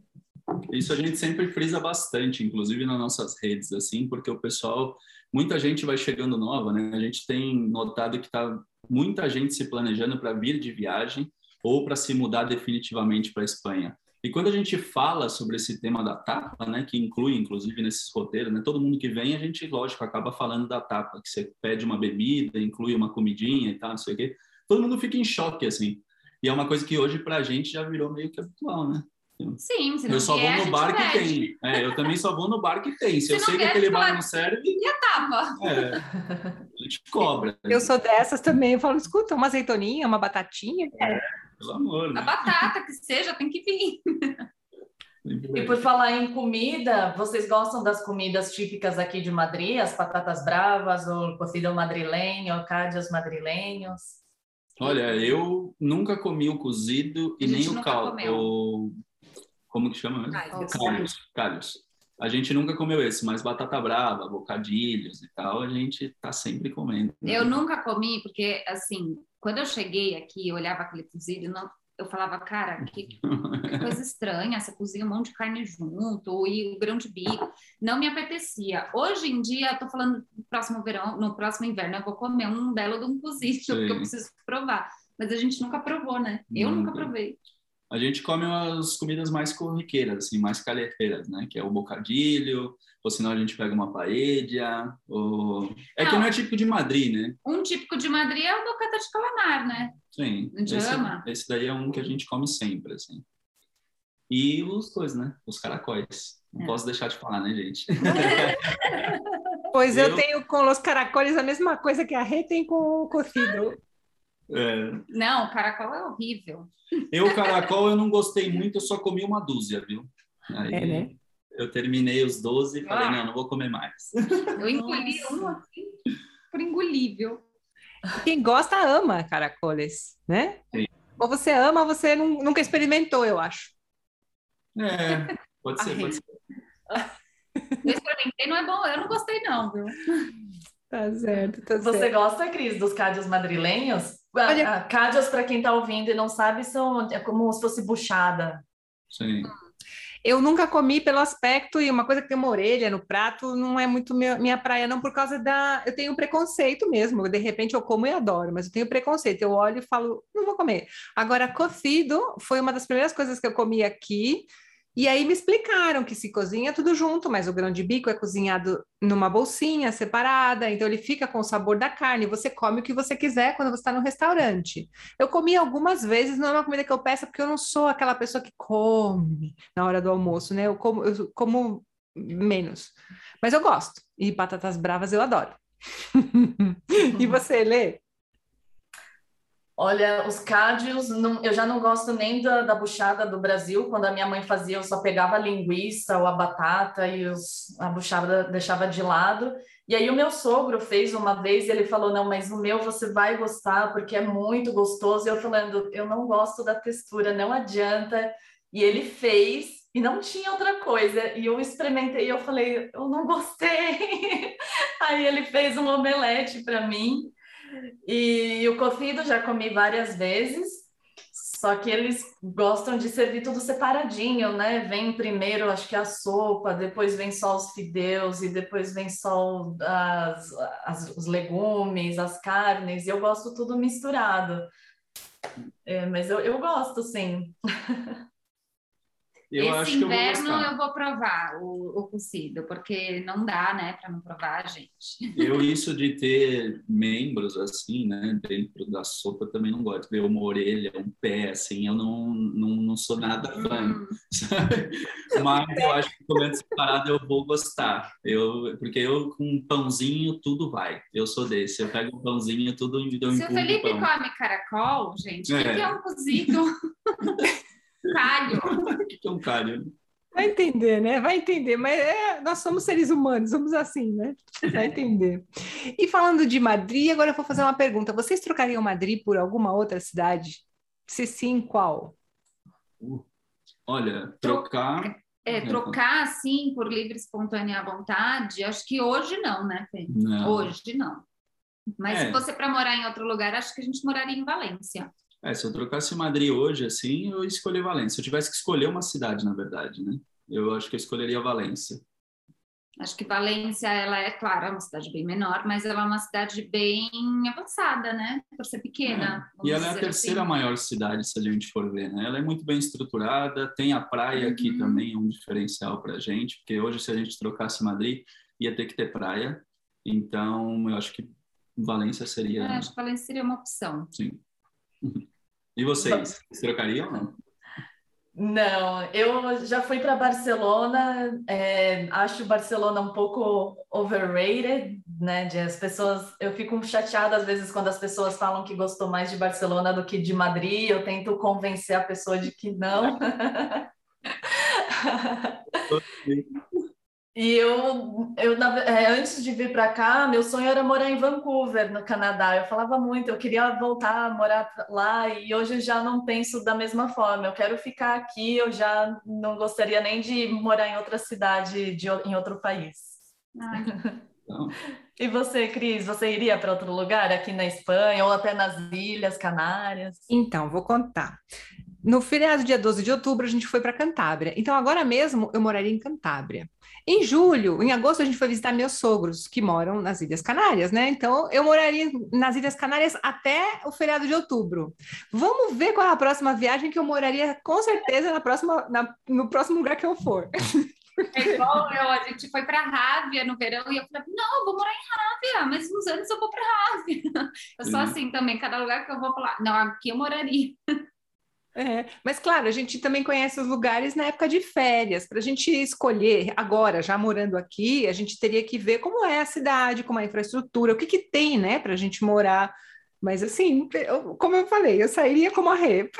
Isso a gente sempre frisa bastante, inclusive nas nossas redes, assim, porque o pessoal, muita gente vai chegando nova, né? A gente tem notado que tá muita gente se planejando para vir de viagem ou para se mudar definitivamente para a Espanha. E quando a gente fala sobre esse tema da tapa, né, que inclui inclusive nesses roteiros, né, todo mundo que vem, a gente, lógico, acaba falando da tapa, que você pede uma bebida, inclui uma comidinha e tal, não sei o quê. Todo mundo fica em choque, assim. E é uma coisa que hoje, para a gente, já virou meio que habitual, né? Sim, se não Eu só quer, vou no bar que tem. É, eu também só vou no bar que tem. Se, se eu sei que aquele bar não serve. E a tapa? É, a gente cobra. Eu sou dessas também. Eu falo, escuta, uma azeitoninha, uma batatinha. É. Pelo amor, né? A batata que seja, tem que vir. E por falar em comida, vocês gostam das comidas típicas aqui de Madrid? As patatas bravas, o cocido madrilenho, cádios madrilenhos? Olha, eu nunca comi o cozido e nem o caldo. Como que chama mesmo? Calhos. Calhos. A gente nunca comeu esse, mas batata brava, bocadilhos e tal, a gente tá sempre comendo. Né? Eu nunca comi, porque, assim, quando eu cheguei aqui, eu olhava aquele cozido, não, eu falava, cara, que, que, coisa estranha, você cozinha um monte de carne junto, e o grão de bico, não me apetecia. Hoje em dia, eu tô falando no próximo verão, no próximo inverno, eu vou comer um belo de um cozido, Sim. porque eu preciso provar. Mas a gente nunca provou, né? Eu nunca, nunca provei. A gente come as comidas mais corriqueiras, assim, mais calheteiras, né? Que é o bocadilho, ou senão a gente pega uma paella, ou... É não, que não é típico de Madrid, né? Um típico de Madrid é o bocata de calamar, né? Sim. Esse. Esse daí é um que a gente come sempre, assim. E os coisas, né? Os caracóis. Não é. posso deixar de falar, né, gente? pois eu... eu... tenho com os caracóis a mesma coisa que a Rê tem com o cocido. É. Não, caracol é horrível. Eu, caracol, eu não gostei muito, eu só comi uma dúzia, viu? Aí, é, né? Eu terminei os 12 e falei, ah. não, não vou comer mais. Eu engoli um assim, por engolível. Quem gosta, ama caracoles, né? Sim. Ou você ama, você nunca experimentou, eu acho. É, pode ser, pode ser. Eu experimentei, não é bom, eu não gostei não, viu? Tá certo, tá Você certo. gosta, Cris, dos cádios madrilenhos? Olha... Cádios, para quem está ouvindo e não sabe, são é como se fosse buchada. Sim. Eu nunca comi pelo aspecto e uma coisa que tem uma orelha no prato não é muito minha, minha praia, não, por causa da. Eu tenho preconceito mesmo. De repente eu como e adoro, mas eu tenho preconceito. Eu olho e falo, não vou comer. Agora, cocido foi uma das primeiras coisas que eu comi aqui. E aí me explicaram que se cozinha tudo junto, mas o grão de bico é cozinhado numa bolsinha separada, então ele fica com o sabor da carne. Você come o que você quiser quando você está no restaurante. Eu comi algumas vezes, não é uma comida que eu peço, porque eu não sou aquela pessoa que come na hora do almoço, né? Eu como, eu como menos. Mas eu gosto. E batatas bravas eu adoro. e você, Lê? Olha, os cádios, não, eu já não gosto nem da, da, buchada do Brasil. Quando a minha mãe fazia, eu só pegava a linguiça ou a batata e os, a buchada deixava de lado. E aí o meu sogro fez uma vez e ele falou, não, mas o meu você vai gostar porque é muito gostoso. E eu falando, eu não gosto da textura, não adianta. E ele fez e não tinha outra coisa. E eu experimentei e eu falei, eu não gostei. aí ele fez um omelete para mim. E o cocido já comi várias vezes, só que eles gostam de servir tudo separadinho, né? Vem primeiro, acho que a sopa, depois vem só os fideus e depois vem só as, as, os legumes, as carnes, e eu gosto tudo misturado. É, mas eu, eu gosto, sim. Eu Esse inverno eu vou, eu vou, provar o, o cocido, porque não dá, né, para não provar, gente. Eu, isso de ter membros assim, né, dentro da sopa, também não gosto. Ver uma orelha, um pé, assim, eu não, não, não sou nada fã, hum. Mas eu acho que comendo separado eu vou gostar. Eu, porque eu, com um pãozinho, tudo vai. Eu sou desse. Eu pego um pãozinho, tudo e dou Se o Felipe come caracol, gente, o é. que é um cozido? Calho. o que é um calho? Vai entender, né? Vai entender, mas é, nós somos seres humanos, somos assim, né? Vai entender. E falando de Madrid, agora eu vou fazer uma pergunta. Vocês trocariam Madrid por alguma outra cidade? Se sim, qual? Uh, olha, trocar. É, trocar assim por livre, espontânea vontade, acho que hoje não, né, Fê? Não. Hoje não. Mas é. se fosse para morar em outro lugar, acho que a gente moraria em Valência. É, se eu trocasse Madrid hoje, assim, eu escolhi Valência. Se eu tivesse que escolher uma cidade, na verdade, né? Eu acho que eu escolheria Valência. Acho que Valência, ela é, claro, é uma cidade bem menor, mas ela é uma cidade bem avançada, né? Por ser pequena. É. E ela é a terceira assim. maior cidade, se a gente for ver, né? Ela é muito bem estruturada, tem a praia uhum. aqui também, é um diferencial para a gente, porque hoje, se a gente trocasse Madrid, ia ter que ter praia. Então, eu acho que Valência seria. É, acho que Valência seria uma opção. Sim. E vocês? Trocariam ou não? Não, eu já fui para Barcelona, é, acho Barcelona um pouco overrated, né? De as pessoas, eu fico chateada às vezes quando as pessoas falam que gostou mais de Barcelona do que de Madrid. Eu tento convencer a pessoa de que não. E eu, eu é, antes de vir para cá, meu sonho era morar em Vancouver, no Canadá. Eu falava muito, eu queria voltar a morar lá e hoje eu já não penso da mesma forma. Eu quero ficar aqui, eu já não gostaria nem de morar em outra cidade, de, em outro país. E você, Cris, você iria para outro lugar aqui na Espanha ou até nas Ilhas Canárias? Então, vou contar. No feriado dia 12 de outubro, a gente foi para Cantábria. Então, agora mesmo, eu moraria em Cantábria. Em julho, em agosto, a gente foi visitar meus sogros, que moram nas Ilhas Canárias, né? Então, eu moraria nas Ilhas Canárias até o feriado de outubro. Vamos ver qual é a próxima viagem que eu moraria, com certeza, na próxima, na, no próximo lugar que eu for. É igual eu, a gente foi para Rávia no verão e eu falei, não, eu vou morar em Rávia, mas uns anos eu vou para Rávia. Eu sou assim também, cada lugar que eu vou falar, não, aqui eu moraria. É, mas claro, a gente também conhece os lugares na época de férias. Para a gente escolher agora, já morando aqui, a gente teria que ver como é a cidade, como é a infraestrutura, o que, que tem, né, para a gente morar. Mas assim, eu, como eu falei, eu sairia como a Rê.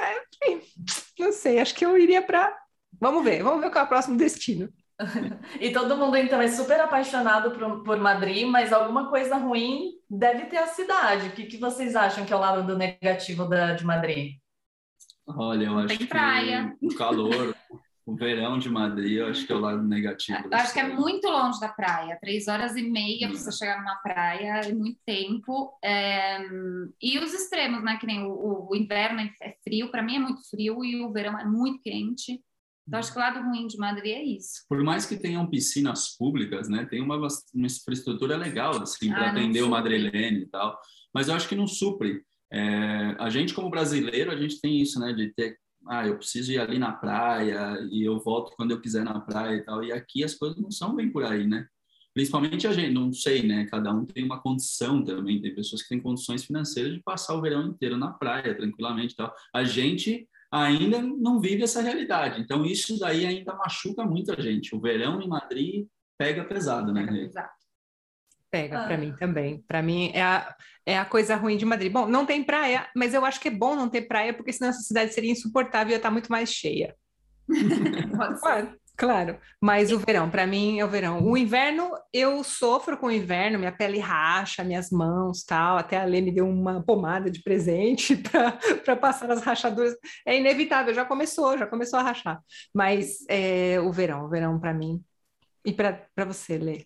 Não sei, acho que eu iria para. Vamos ver, vamos ver qual é o próximo destino. e todo mundo então é super apaixonado por, por Madrid, mas alguma coisa ruim deve ter a cidade. O que, que vocês acham que é o lado do negativo da, de Madrid? Olha, eu acho Tem que praia. o calor, o verão de Madrid, eu acho que é o lado negativo. Eu acho que é muito longe da praia, três horas e meia para você chegar numa praia, é muito tempo. É... E os extremos, né? Que nem o, o inverno é frio, para mim é muito frio, e o verão é muito quente. Então, acho que o lado ruim de Madrid é isso. Por mais que tenham piscinas públicas, né? Tem uma, uma infraestrutura legal, assim, para Ah, atender o supre. madrilene e tal. Mas eu acho que não supre. É, a gente, como brasileiro, a gente tem isso, né? De ter, ah, eu preciso ir ali na praia e eu volto quando eu quiser na praia e tal. E aqui as coisas não são bem por aí, né? Principalmente a gente, não sei, né? Cada um tem uma condição também. Tem pessoas que têm condições financeiras de passar o verão inteiro na praia, tranquilamente e tal. A gente ainda não vive essa realidade. Então, isso daí ainda machuca muito a gente. O verão em Madrid pega pesado, né? Rê? Exato. Pega Ah. para mim também. Para mim é a, é a coisa ruim de Madrid. Bom, não tem praia, mas eu acho que é bom não ter praia, porque senão essa cidade seria insuportável e ia estar muito mais cheia. Claro, claro. Mas o verão, para mim, é o verão. O inverno, eu sofro com o inverno, minha pele racha, minhas mãos, tal. Até a Lê me deu uma pomada de presente para passar as rachaduras. É inevitável, já começou, já começou a rachar. Mas é, o verão, o verão para mim. E para você, Lê?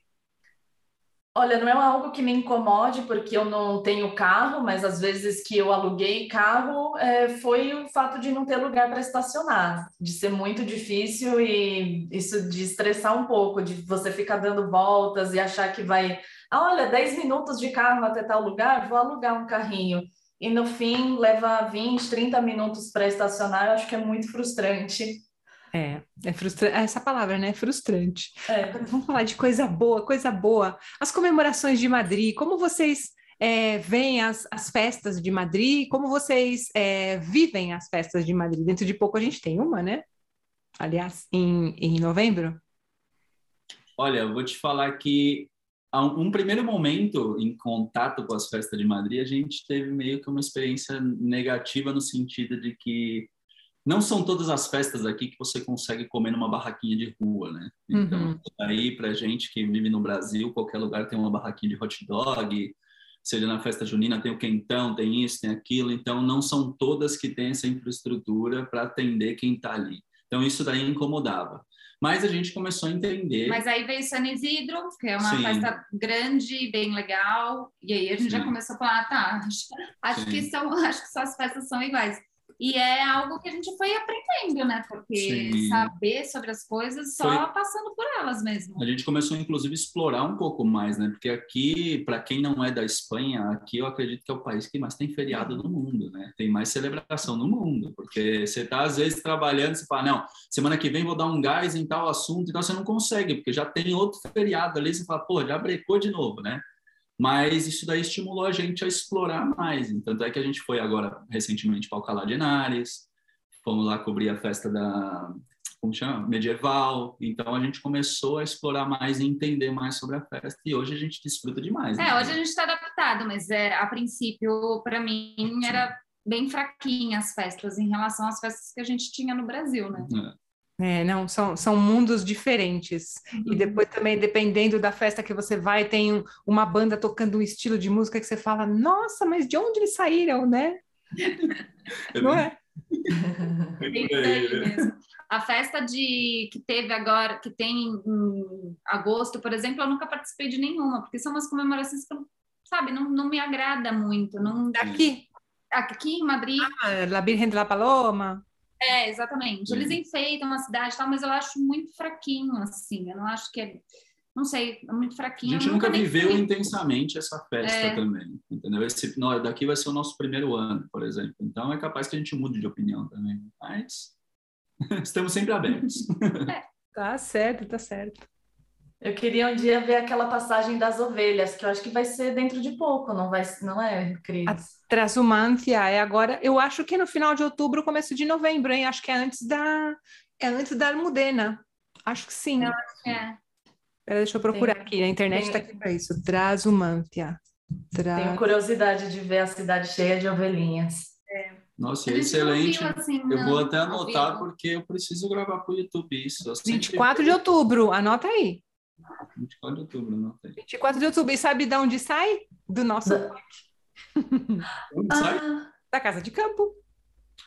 Olha, não é algo que me incomode, porque eu não tenho carro, mas às vezes que eu aluguei carro é, foi o fato de não ter lugar para estacionar, de ser muito difícil e isso de estressar um pouco, de você ficar dando voltas e achar que vai, ah, olha, 10 minutos de carro até tal lugar, vou alugar um carrinho. E no fim leva 20, 30 minutos para estacionar, eu acho que é muito frustrante. É, é frustrante. Essa palavra, né? É frustrante. É. Agora, vamos falar de coisa boa, coisa boa. As comemorações de Madrid, como vocês é, veem as, as festas de Madrid? Como vocês é, vivem as festas de Madrid? Dentro de pouco a gente tem uma, né? Aliás, em, em novembro. Olha, eu vou te falar que a um primeiro momento em contato com as festas de Madrid, a gente teve meio que uma experiência negativa no sentido de que não são todas as festas aqui que você consegue comer numa barraquinha de rua, né? Então, Uhum. aí pra gente que vive no Brasil, qualquer lugar tem uma barraquinha de hot dog, seja na festa junina tem o quentão, tem isso, tem aquilo, então não são todas que têm essa infraestrutura para atender quem está ali. Então isso daí incomodava. Mas a gente começou a entender Mas aí veio San Isidro, que é uma Sim. festa grande, bem legal, e aí a gente já Sim. começou a falar, tá, acho, acho que são, acho que só as festas são iguais. E é algo que a gente foi aprendendo, né? Porque Sim. saber sobre as coisas só Foi- passando por elas mesmo. A gente começou, inclusive, a explorar um pouco mais, né? Porque aqui, para quem não é da Espanha, aqui eu acredito que é o país que mais tem feriado no mundo, né? Tem mais celebração no mundo, porque você tá às vezes trabalhando, você fala, não, semana que vem vou dar um gás em tal assunto, então você não consegue, porque já tem outro feriado ali, você fala, pô, já brecou de novo, né? Mas isso daí estimulou a gente a explorar mais. Tanto é que a gente foi agora recentemente para Alcalá de Henares, fomos lá cobrir a festa da como chama? medieval. Então a gente começou a explorar mais e entender mais sobre a festa e hoje a gente desfruta demais. né? É, hoje a gente está adaptado, mas é, a princípio, para mim, era bem fraquinha as festas em relação às festas que a gente tinha no Brasil, né? É. É, não, são, são mundos diferentes. E Uhum. depois também, dependendo da festa que você vai, tem um- uma banda tocando um estilo de música que você fala, nossa, mas de onde eles saíram, né? É Não é? bem por aí, né? mesmo. A festa de que teve agora, que tem em agosto, por exemplo, eu nunca participei de nenhuma, porque são umas comemorações que, eu, sabe, não, não me agrada muito. Não, Daqui, aqui em Madrid, ah, La Virgen de la Paloma. É, exatamente. Eles Sim. enfeitam a cidade e tal, mas eu acho muito fraquinho, assim. Eu não acho que é. Não sei, é muito A fraquinho. gente Eu nunca nem viveu intensamente essa festa É. também, entendeu? Esse, nó- daqui vai ser o nosso primeiro ano, por exemplo. Então é capaz que a gente mude de opinião também. Mas estamos sempre abertos. Tá certo, tá certo. Eu queria um dia ver aquela passagem das ovelhas, que eu acho que vai ser dentro de pouco, não vai, não é, Cris? Transumância é agora, eu acho que no final de outubro, começo de novembro, hein? Acho que é antes da, é antes da Almudena. Acho que sim. É. Pera, deixa eu procurar Tem- aqui, a internet tem- tá aqui para isso. Transumância. Tra... Tenho curiosidade de ver a cidade cheia de ovelhinhas. Nossa, A gente não excelente. viu, assim, Eu vou não, até ao anotar porque eu preciso gravar para o YouTube isso. Eu sempre- 24 de outubro, anota aí. 24 de outubro, anotei. 24 de outubro. E sabe de onde sai? Do nosso, Da- Onde sai? Ah, da Casa de Campo.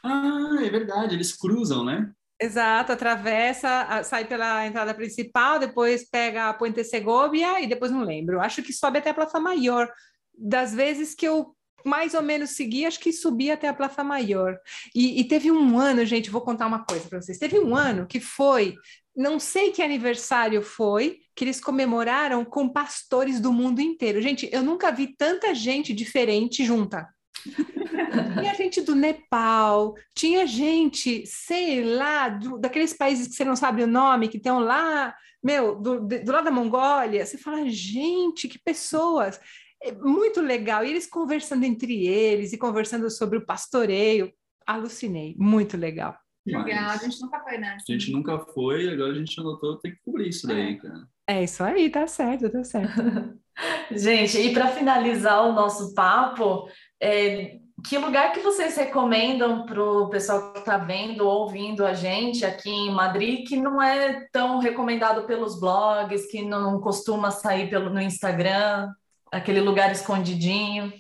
Ah, é verdade, eles cruzam, né? Exato, atravessa, a- sai pela entrada principal, depois pega a Puente Segovia e depois não lembro. Acho que sobe até a Plaza Maior. Das vezes que eu mais ou menos segui, acho que subi até a Plaza Maior. E, e teve um ano, gente, vou contar uma coisa para vocês. Teve um ano que foi, não sei que aniversário foi, que eles comemoraram com pastores do mundo inteiro. Gente, eu nunca vi tanta gente diferente junta. Tinha gente do Nepal, tinha gente, sei lá, do- daqueles países que você não sabe o nome, que estão lá, meu, do, do lado da Mongólia. Você fala, gente, que pessoas! É muito legal. E eles conversando entre eles e conversando sobre o pastoreio. Alucinei, muito legal. Legal, a gente nunca foi nessa. a gente nunca foi, agora a gente anotou, tem que cobrir isso daí, cara. É isso aí, tá certo, tá certo. Gente, e para finalizar o nosso papo, é, que lugar que vocês recomendam para o pessoal que está vendo ou ouvindo a gente aqui em Madrid, que não é tão recomendado pelos blogs, que não costuma sair pelo, no Instagram, aquele lugar escondidinho?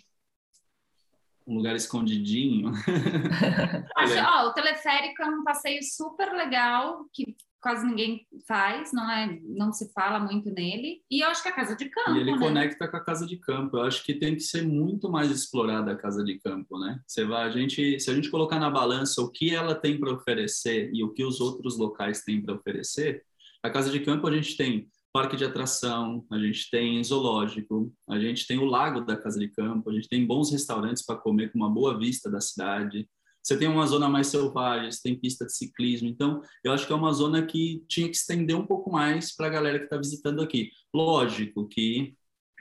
Um lugar escondidinho. Acho, ó, o teleférico é um passeio super legal, que quase ninguém faz, não é, não se fala muito nele. E eu acho que é a casa de campo, E ele né? conecta com a casa de campo. Eu acho que tem que ser muito mais explorada a casa de campo, né? Você vai, a gente, se a gente colocar na balança o que ela tem para oferecer e o que os outros locais têm para oferecer, a casa de campo a gente tem parque de atração, a gente tem zoológico, a gente tem o lago da casa de campo, a gente tem bons restaurantes para comer com uma boa vista da cidade. Você tem uma zona mais selvagem, você tem pista de ciclismo. Então, eu acho que é uma zona que tinha que estender um pouco mais para a galera que está visitando aqui. Lógico que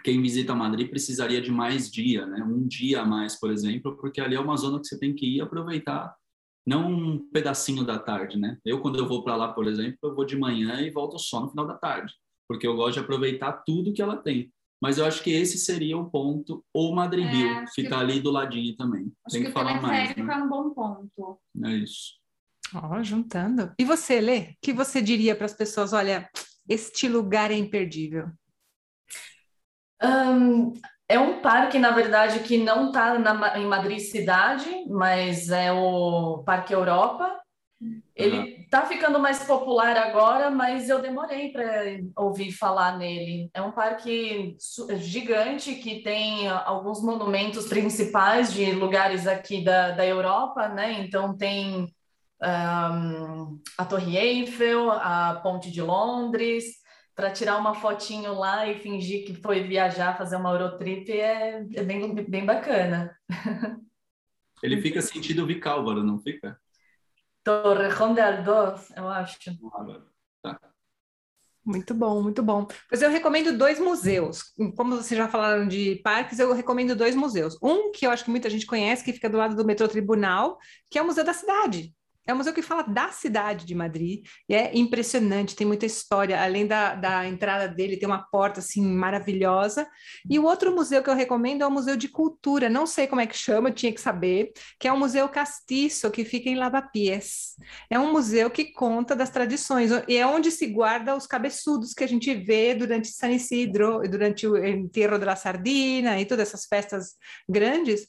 quem visita Madrid precisaria de mais dia, né? Um dia a mais, por exemplo, porque ali é uma zona que você tem que ir aproveitar, não um pedacinho da tarde, né? Eu, quando eu vou para lá, por exemplo, eu vou de manhã e volto só no final da tarde, porque eu gosto de aproveitar tudo que ela tem. Mas eu acho que esse seria o ponto, ou Madrid É, que- ficar ali do ladinho também. Acho tem que que, o falar mais, né? é um bom ponto. É isso. Ó, juntando. E você, Lê, o que você diria para as pessoas? Olha, este lugar é imperdível. Ahn, é um parque, na verdade, que não está em Madrid cidade, mas é o Parque Europa. Ele está ficando mais popular agora, mas eu demorei para ouvir falar nele. É um parque gigante que tem ah, alguns monumentos principais de lugares aqui da, da Europa, né? Então tem ahm, a Torre Eiffel, a Ponte de Londres. Para tirar uma fotinho lá e fingir que foi viajar, fazer uma Eurotrip é, é bem, bem bacana. Ele fica sentido Vicálvaro, não fica? Torrejón de Ardoz, eu acho. Muito bom, muito bom. Pois eu recomendo dois museus. Como vocês já falaram de parques, eu recomendo dois museus. Um que eu acho que muita gente conhece, que fica do lado do metrô Tribunal, que é o Museu da Cidade. É um museu que fala da cidade de Madrid e é impressionante, tem muita história. Além da, da entrada dele, tem uma porta assim maravilhosa. E o outro museu que eu recomendo é o Museu de Cultura. Não sei como é que chama, tinha que saber, que é o Museu Castiço, que fica em Lavapiés. É um museu que conta das tradições e é onde se guarda os cabeçudos que a gente vê durante San Isidro, durante o enterro da Sardina e todas essas festas grandes.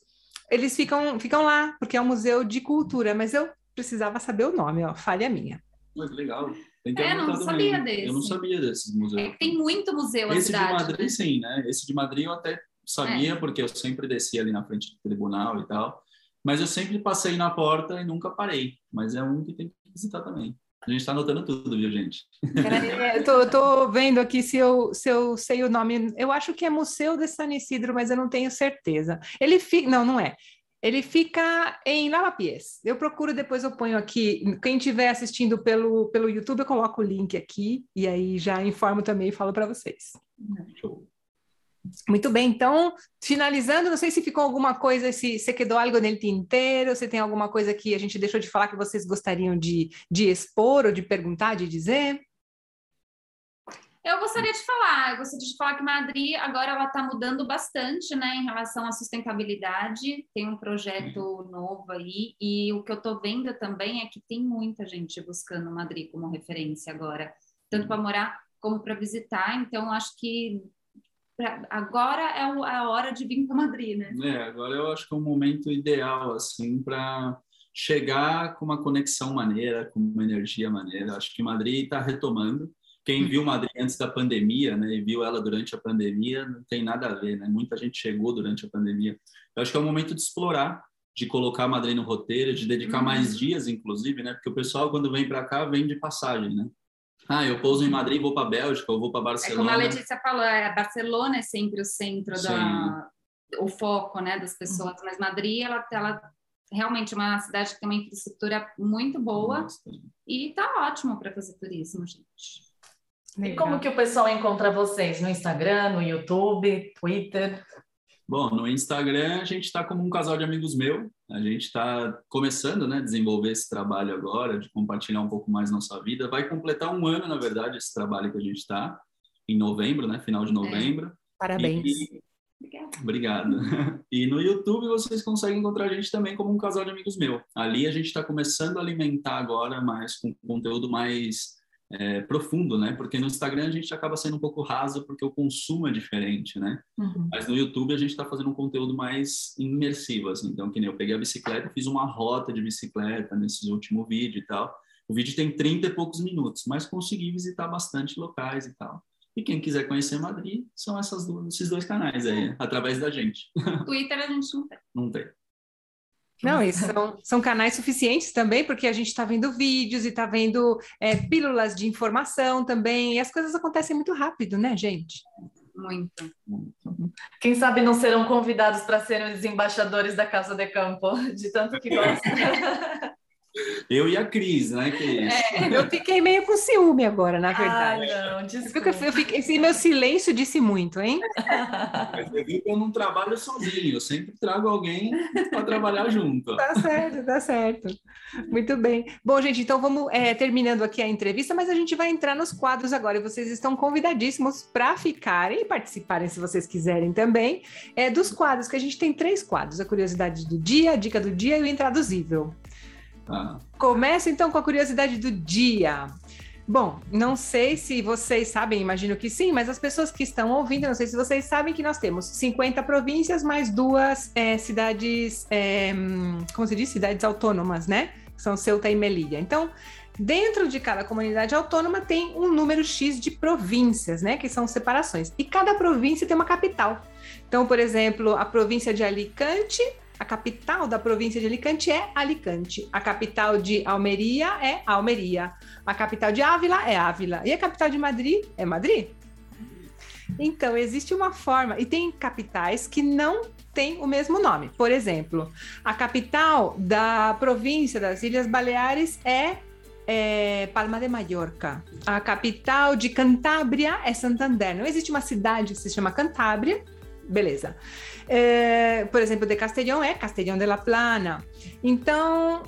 Eles ficam, ficam lá, porque é um museu de cultura, mas eu precisava saber o nome, ó, falha minha. Mas legal. É, não sabia desse. Eu não sabia desses museus. É, tem muito museu Esse cidade, de Madrid, né? sim, né? Esse de Madrid eu até sabia, é. porque eu sempre descia ali na frente do tribunal e tal. Mas eu sempre passei na porta e nunca parei. Mas é um que tem que visitar também. A gente está anotando tudo, viu, gente? É, eu, tô, eu tô vendo aqui se eu, se eu sei o nome. Eu acho que é Museu de San Isidro, mas eu não tenho certeza. Ele fica. Não, não é. Ele fica em Lavapiés. Eu procuro, depois eu ponho aqui. Quem estiver assistindo pelo, pelo YouTube, eu coloco o link aqui e aí já informo também e falo para vocês. Show. Muito bem, então, finalizando, não sei se ficou alguma coisa, se você quedou algo nele inteiro, se tem alguma coisa que a gente deixou de falar que vocês gostariam de, de expor ou de perguntar, de dizer. Eu gostaria de falar, eu gostaria de falar que Madrid agora ela está mudando bastante, né, em relação à sustentabilidade. Tem um projeto novo aí e o que eu estou vendo também é que tem muita gente buscando Madrid como referência agora, tanto para morar como para visitar. Então acho que pra, agora é a hora de vir para Madrid, né? É, agora eu acho que é um momento ideal assim para chegar com uma conexão maneira, com uma energia maneira. Acho que Madrid está retomando quem viu Madrid antes da pandemia, né, e viu ela durante a pandemia, não tem nada a ver, né? Muita gente chegou durante a pandemia. Eu acho que é o momento de explorar, de colocar Madrid no roteiro, de dedicar uhum. mais dias, inclusive, né? Porque o pessoal quando vem para cá vem de passagem, né? Ah, eu pouso em Madrid, vou para Bélgica, ou vou para Barcelona. É como a Letícia falou, é, Barcelona é sempre o centro Sim. da o foco, né, das pessoas, mas Madrid ela, ela realmente é uma cidade que tem uma infraestrutura muito boa Nossa. e tá ótimo para fazer turismo, gente. Legal. E como que o pessoal encontra vocês? No Instagram, no YouTube, Twitter? Bom, no Instagram a gente está como um casal de amigos meu. A gente está começando, né, desenvolver esse trabalho agora, de compartilhar um pouco mais nossa vida. Vai completar um ano, na verdade, esse trabalho que a gente está em novembro, né, final de novembro. É. Parabéns. E... Obrigado. E no YouTube vocês conseguem encontrar a gente também como um casal de amigos meu. Ali a gente está começando a alimentar agora mais com conteúdo mais é, profundo, né? Porque no Instagram a gente acaba sendo um pouco raso porque o consumo é diferente, né? Uhum. Mas no YouTube a gente está fazendo um conteúdo mais imersivo, assim. Então, que nem eu peguei a bicicleta, fiz uma rota de bicicleta nesse último vídeo e tal. O vídeo tem 30 e poucos minutos, mas consegui visitar bastante locais e tal. E quem quiser conhecer Madrid, são essas duas, esses dois canais aí, através da gente. Twitter a gente não tem. Não tem. Não, e são, são canais suficientes também, porque a gente está vendo vídeos e está vendo é, pílulas de informação também, e as coisas acontecem muito rápido, né, gente? Muito. Quem sabe não serão convidados para serem os embaixadores da Casa de Campo, de tanto que gostam. Eu e a Cris, né, Cris? É, eu fiquei meio com ciúme agora, na verdade. Ah, não, desculpa. Eu fiquei, esse meu silêncio disse muito, hein? Mas eu vi que eu não trabalho sozinho, eu sempre trago alguém para trabalhar junto. Tá certo, tá certo. Muito bem. Bom, gente, então vamos é, terminando aqui a entrevista, mas a gente vai entrar nos quadros agora e vocês estão convidadíssimos para ficarem e participarem, se vocês quiserem também, é, dos quadros, que a gente tem três quadros: a curiosidade do dia, a dica do dia e o intraduzível. Ah. Começo então com a curiosidade do dia. Bom, não sei se vocês sabem, imagino que sim, mas as pessoas que estão ouvindo, não sei se vocês sabem que nós temos 50 províncias mais duas é, cidades, é, como se diz? Cidades autônomas, né? São Ceuta e Melilla. Então, dentro de cada comunidade autônoma tem um número X de províncias, né? Que são separações. E cada província tem uma capital. Então, por exemplo, a província de Alicante a capital da província de Alicante é Alicante. A capital de Almeria é Almeria. A capital de Ávila é Ávila. E a capital de Madrid é Madrid. Então, existe uma forma. E tem capitais que não têm o mesmo nome. Por exemplo, a capital da província das Ilhas Baleares é, é Palma de Mallorca. A capital de Cantábria é Santander. Não existe uma cidade que se chama Cantábria beleza. É, por exemplo, de Castellón é Castellón de la Plana. Então,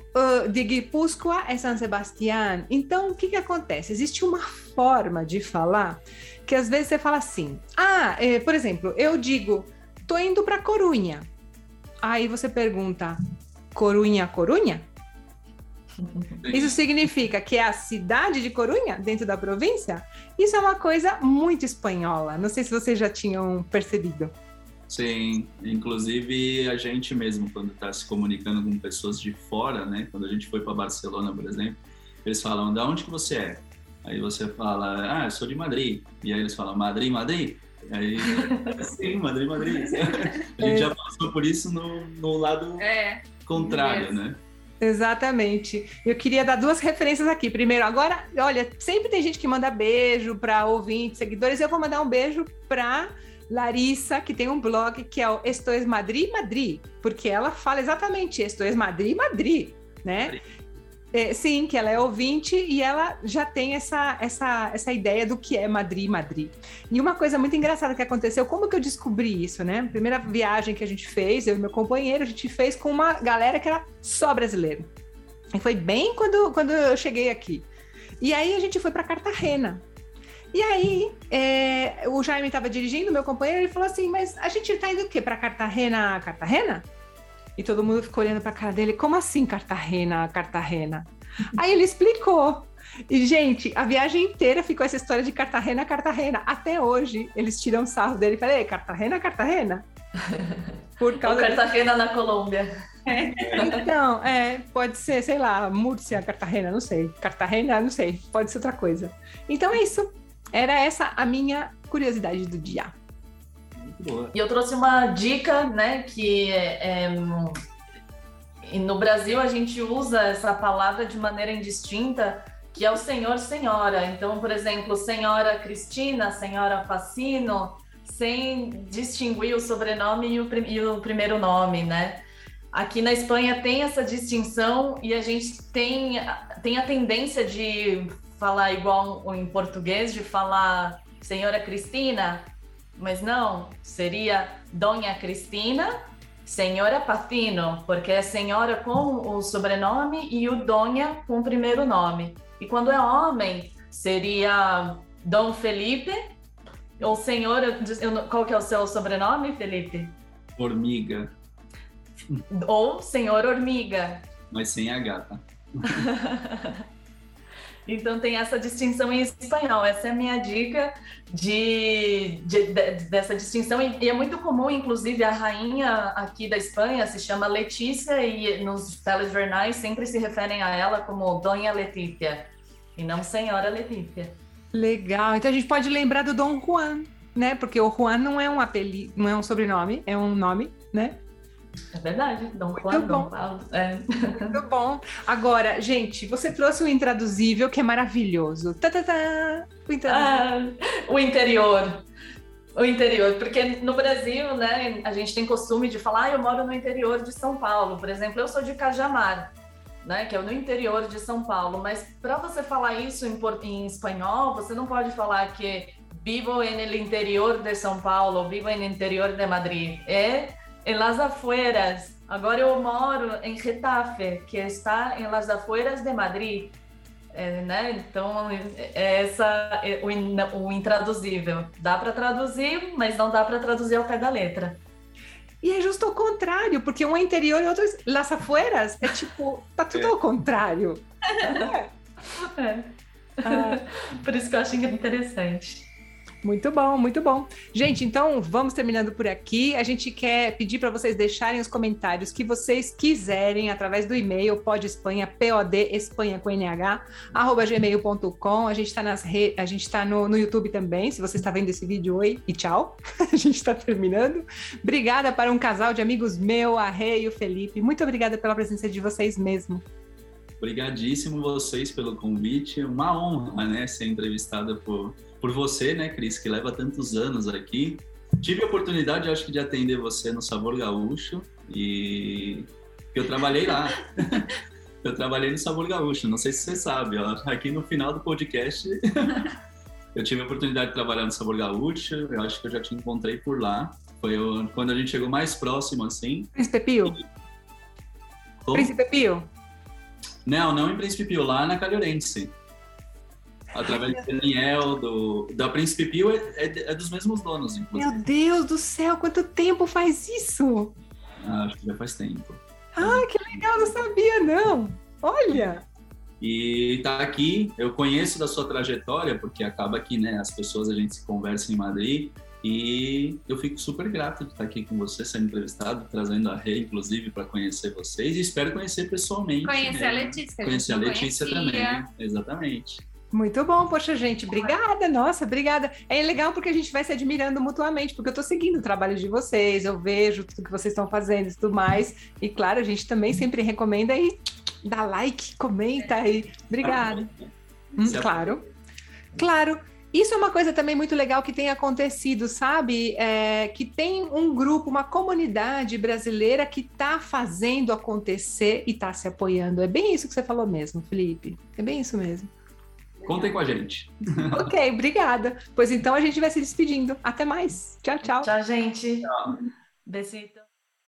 de Guipúzcoa é San Sebastián. Então, o que, que acontece? Existe uma forma de falar que às vezes você fala assim. Ah, é, por exemplo, eu digo, tô indo para Corunha. Aí você pergunta, Corunha, Corunha? Isso significa que é a cidade de Corunha, dentro da província? Isso é uma coisa muito espanhola. Não sei se vocês já tinham percebido. Sim, inclusive a gente mesmo, quando está se comunicando com pessoas de fora, né? Quando a gente foi para Barcelona, por exemplo, eles falam, de onde que você é? Aí você fala, ah, eu sou de Madrid. E aí eles falam, Madrid, Madrid? Aí, sim, Madrid, Madrid. A gente já passou por isso no, no lado é. contrário, né? Exatamente. Eu queria dar duas referências aqui. Primeiro, agora, olha, sempre tem gente que manda beijo para ouvintes, seguidores. Eu vou mandar um beijo para Larissa, que tem um blog que é o Esto es Madrid Madrid, porque ela fala exatamente Esto es Madrid Madrid, né? Madrid. É, sim, que ela é ouvinte e ela já tem essa, essa, essa ideia do que é Madrid, Madrid. E uma coisa muito engraçada que aconteceu, como que eu descobri isso, né? Primeira viagem que a gente fez, eu e meu companheiro, a gente fez com uma galera que era só brasileiro. E foi bem quando, quando eu cheguei aqui. E aí a gente foi para Cartagena. E aí, é, o Jaime estava dirigindo, meu companheiro, ele falou assim: Mas a gente está indo o quê? Para Cartagena, Cartagena? E todo mundo ficou olhando para a cara dele, como assim Cartagena, Cartagena? Aí ele explicou. E, gente, a viagem inteira ficou essa história de Cartagena, Cartagena. Até hoje, eles tiram sarro dele e falam, Cartagena, Cartagena? Por causa Ou Cartagena na Colômbia. É. Então, é, pode ser, sei lá, Múrcia, Cartagena, não sei. Cartagena, não sei, pode ser outra coisa. Então é isso. Era essa a minha curiosidade do dia. Boa. E eu trouxe uma dica, né, que é, é, no Brasil a gente usa essa palavra de maneira indistinta, que é o senhor, senhora. Então, por exemplo, senhora Cristina, senhora Facino, sem distinguir o sobrenome e o, e o primeiro nome, né? Aqui na Espanha tem essa distinção e a gente tem, tem a tendência de falar igual em português, de falar senhora Cristina, mas não, seria Dona Cristina, Senhora Pafino, porque é senhora com o sobrenome e o Dona com o primeiro nome. E quando é homem, seria Dom Felipe, ou senhor, qual que é o seu sobrenome, Felipe? Formiga. Ou senhor Hormiga. Mas sem H, tá? Então tem essa distinção em espanhol. Essa é a minha dica de, de, de dessa distinção. E, é muito comum, inclusive, a rainha aqui da Espanha se chama Letícia e nos telejornais sempre se referem a ela como Dona Letícia e não Senhora Letícia. Legal. Então a gente pode lembrar do Dom Juan, né? Porque o Juan não é um apelido, não é um sobrenome, é um nome, né? É verdade, Dom Dom Paulo. É. Muito bom. Agora, gente, você trouxe o intraduzível que é maravilhoso. Tá, tá, tá. O, ah, o interior. O interior, porque no Brasil, né, a gente tem costume de falar, ah, eu moro no interior de São Paulo. Por exemplo, eu sou de Cajamar, né, que é no interior de São Paulo. Mas para você falar isso em, em espanhol, você não pode falar que vivo no interior de São Paulo, vivo no interior de Madrid. É em Las Afueras. Agora eu moro em Retafe, que está em Las Afueras de Madrid. É, né? Então, é essa é o, o intraduzível. Dá para traduzir, mas não dá para traduzir ao pé da letra. E é justo o contrário, porque um é interior e outro é Las Afueras. É tipo, tá tudo é. ao contrário. É. é. Ah. Por isso que eu acho interessante. Muito bom, muito bom. Gente, então vamos terminando por aqui. A gente quer pedir para vocês deixarem os comentários que vocês quiserem através do e-mail pode Espanha, POD Espanha com NH, arroba gmail.com. A gente está nas a gente está no, no YouTube também. Se você está vendo esse vídeo, oi e tchau. a gente está terminando. Obrigada para um casal de amigos meu, a Rei e o Felipe. Muito obrigada pela presença de vocês mesmo. Obrigadíssimo vocês pelo convite. Uma honra, né, ser entrevistada por por você, né, Cris, que leva tantos anos aqui. Tive a oportunidade, acho que, de atender você no Sabor Gaúcho e eu trabalhei lá. eu trabalhei no Sabor Gaúcho, não sei se você sabe, ó, aqui no final do podcast eu tive a oportunidade de trabalhar no Sabor Gaúcho, eu acho que eu já te encontrei por lá. Foi quando a gente chegou mais próximo, assim. Príncipe Pio? Tô- Príncipe Pio? Não, não em Príncipe Pio, lá na Calhorense. Através do Daniel, do, da Príncipe Pio, é, é- é dos mesmos donos, inclusive. Meu Deus do céu, quanto tempo faz isso? Ah, acho que já faz tempo. Ah, que legal, não sabia, não. Olha. E tá aqui, eu conheço da sua trajetória, porque acaba que, né, as pessoas, a gente se conversa em Madrid, e eu fico super grato de estar aqui com você, sendo entrevistado, trazendo a Rê, inclusive, para conhecer vocês, e espero conhecer pessoalmente. Conhecer né? a Letícia. Conhecer a não Letícia conhecia. também, exatamente. Muito bom, poxa, gente, obrigada, nossa, obrigada. É legal porque a gente vai se admirando mutuamente, porque eu tô seguindo o trabalho de vocês, eu vejo tudo que vocês estão fazendo e tudo mais. E claro, a gente também sempre recomenda aí, dá like, comenta aí. Obrigada. Hum, Se a- claro. Claro. Isso é uma coisa também muito legal que tem acontecido, sabe? É, que tem um grupo, uma comunidade brasileira que está fazendo acontecer e está se apoiando. É bem isso que você falou mesmo, Felipe. É bem isso mesmo. Contem com a gente. ok, obrigada. Pois então a gente vai se despedindo. Até mais. Tchau, tchau. Tchau, gente. Besito.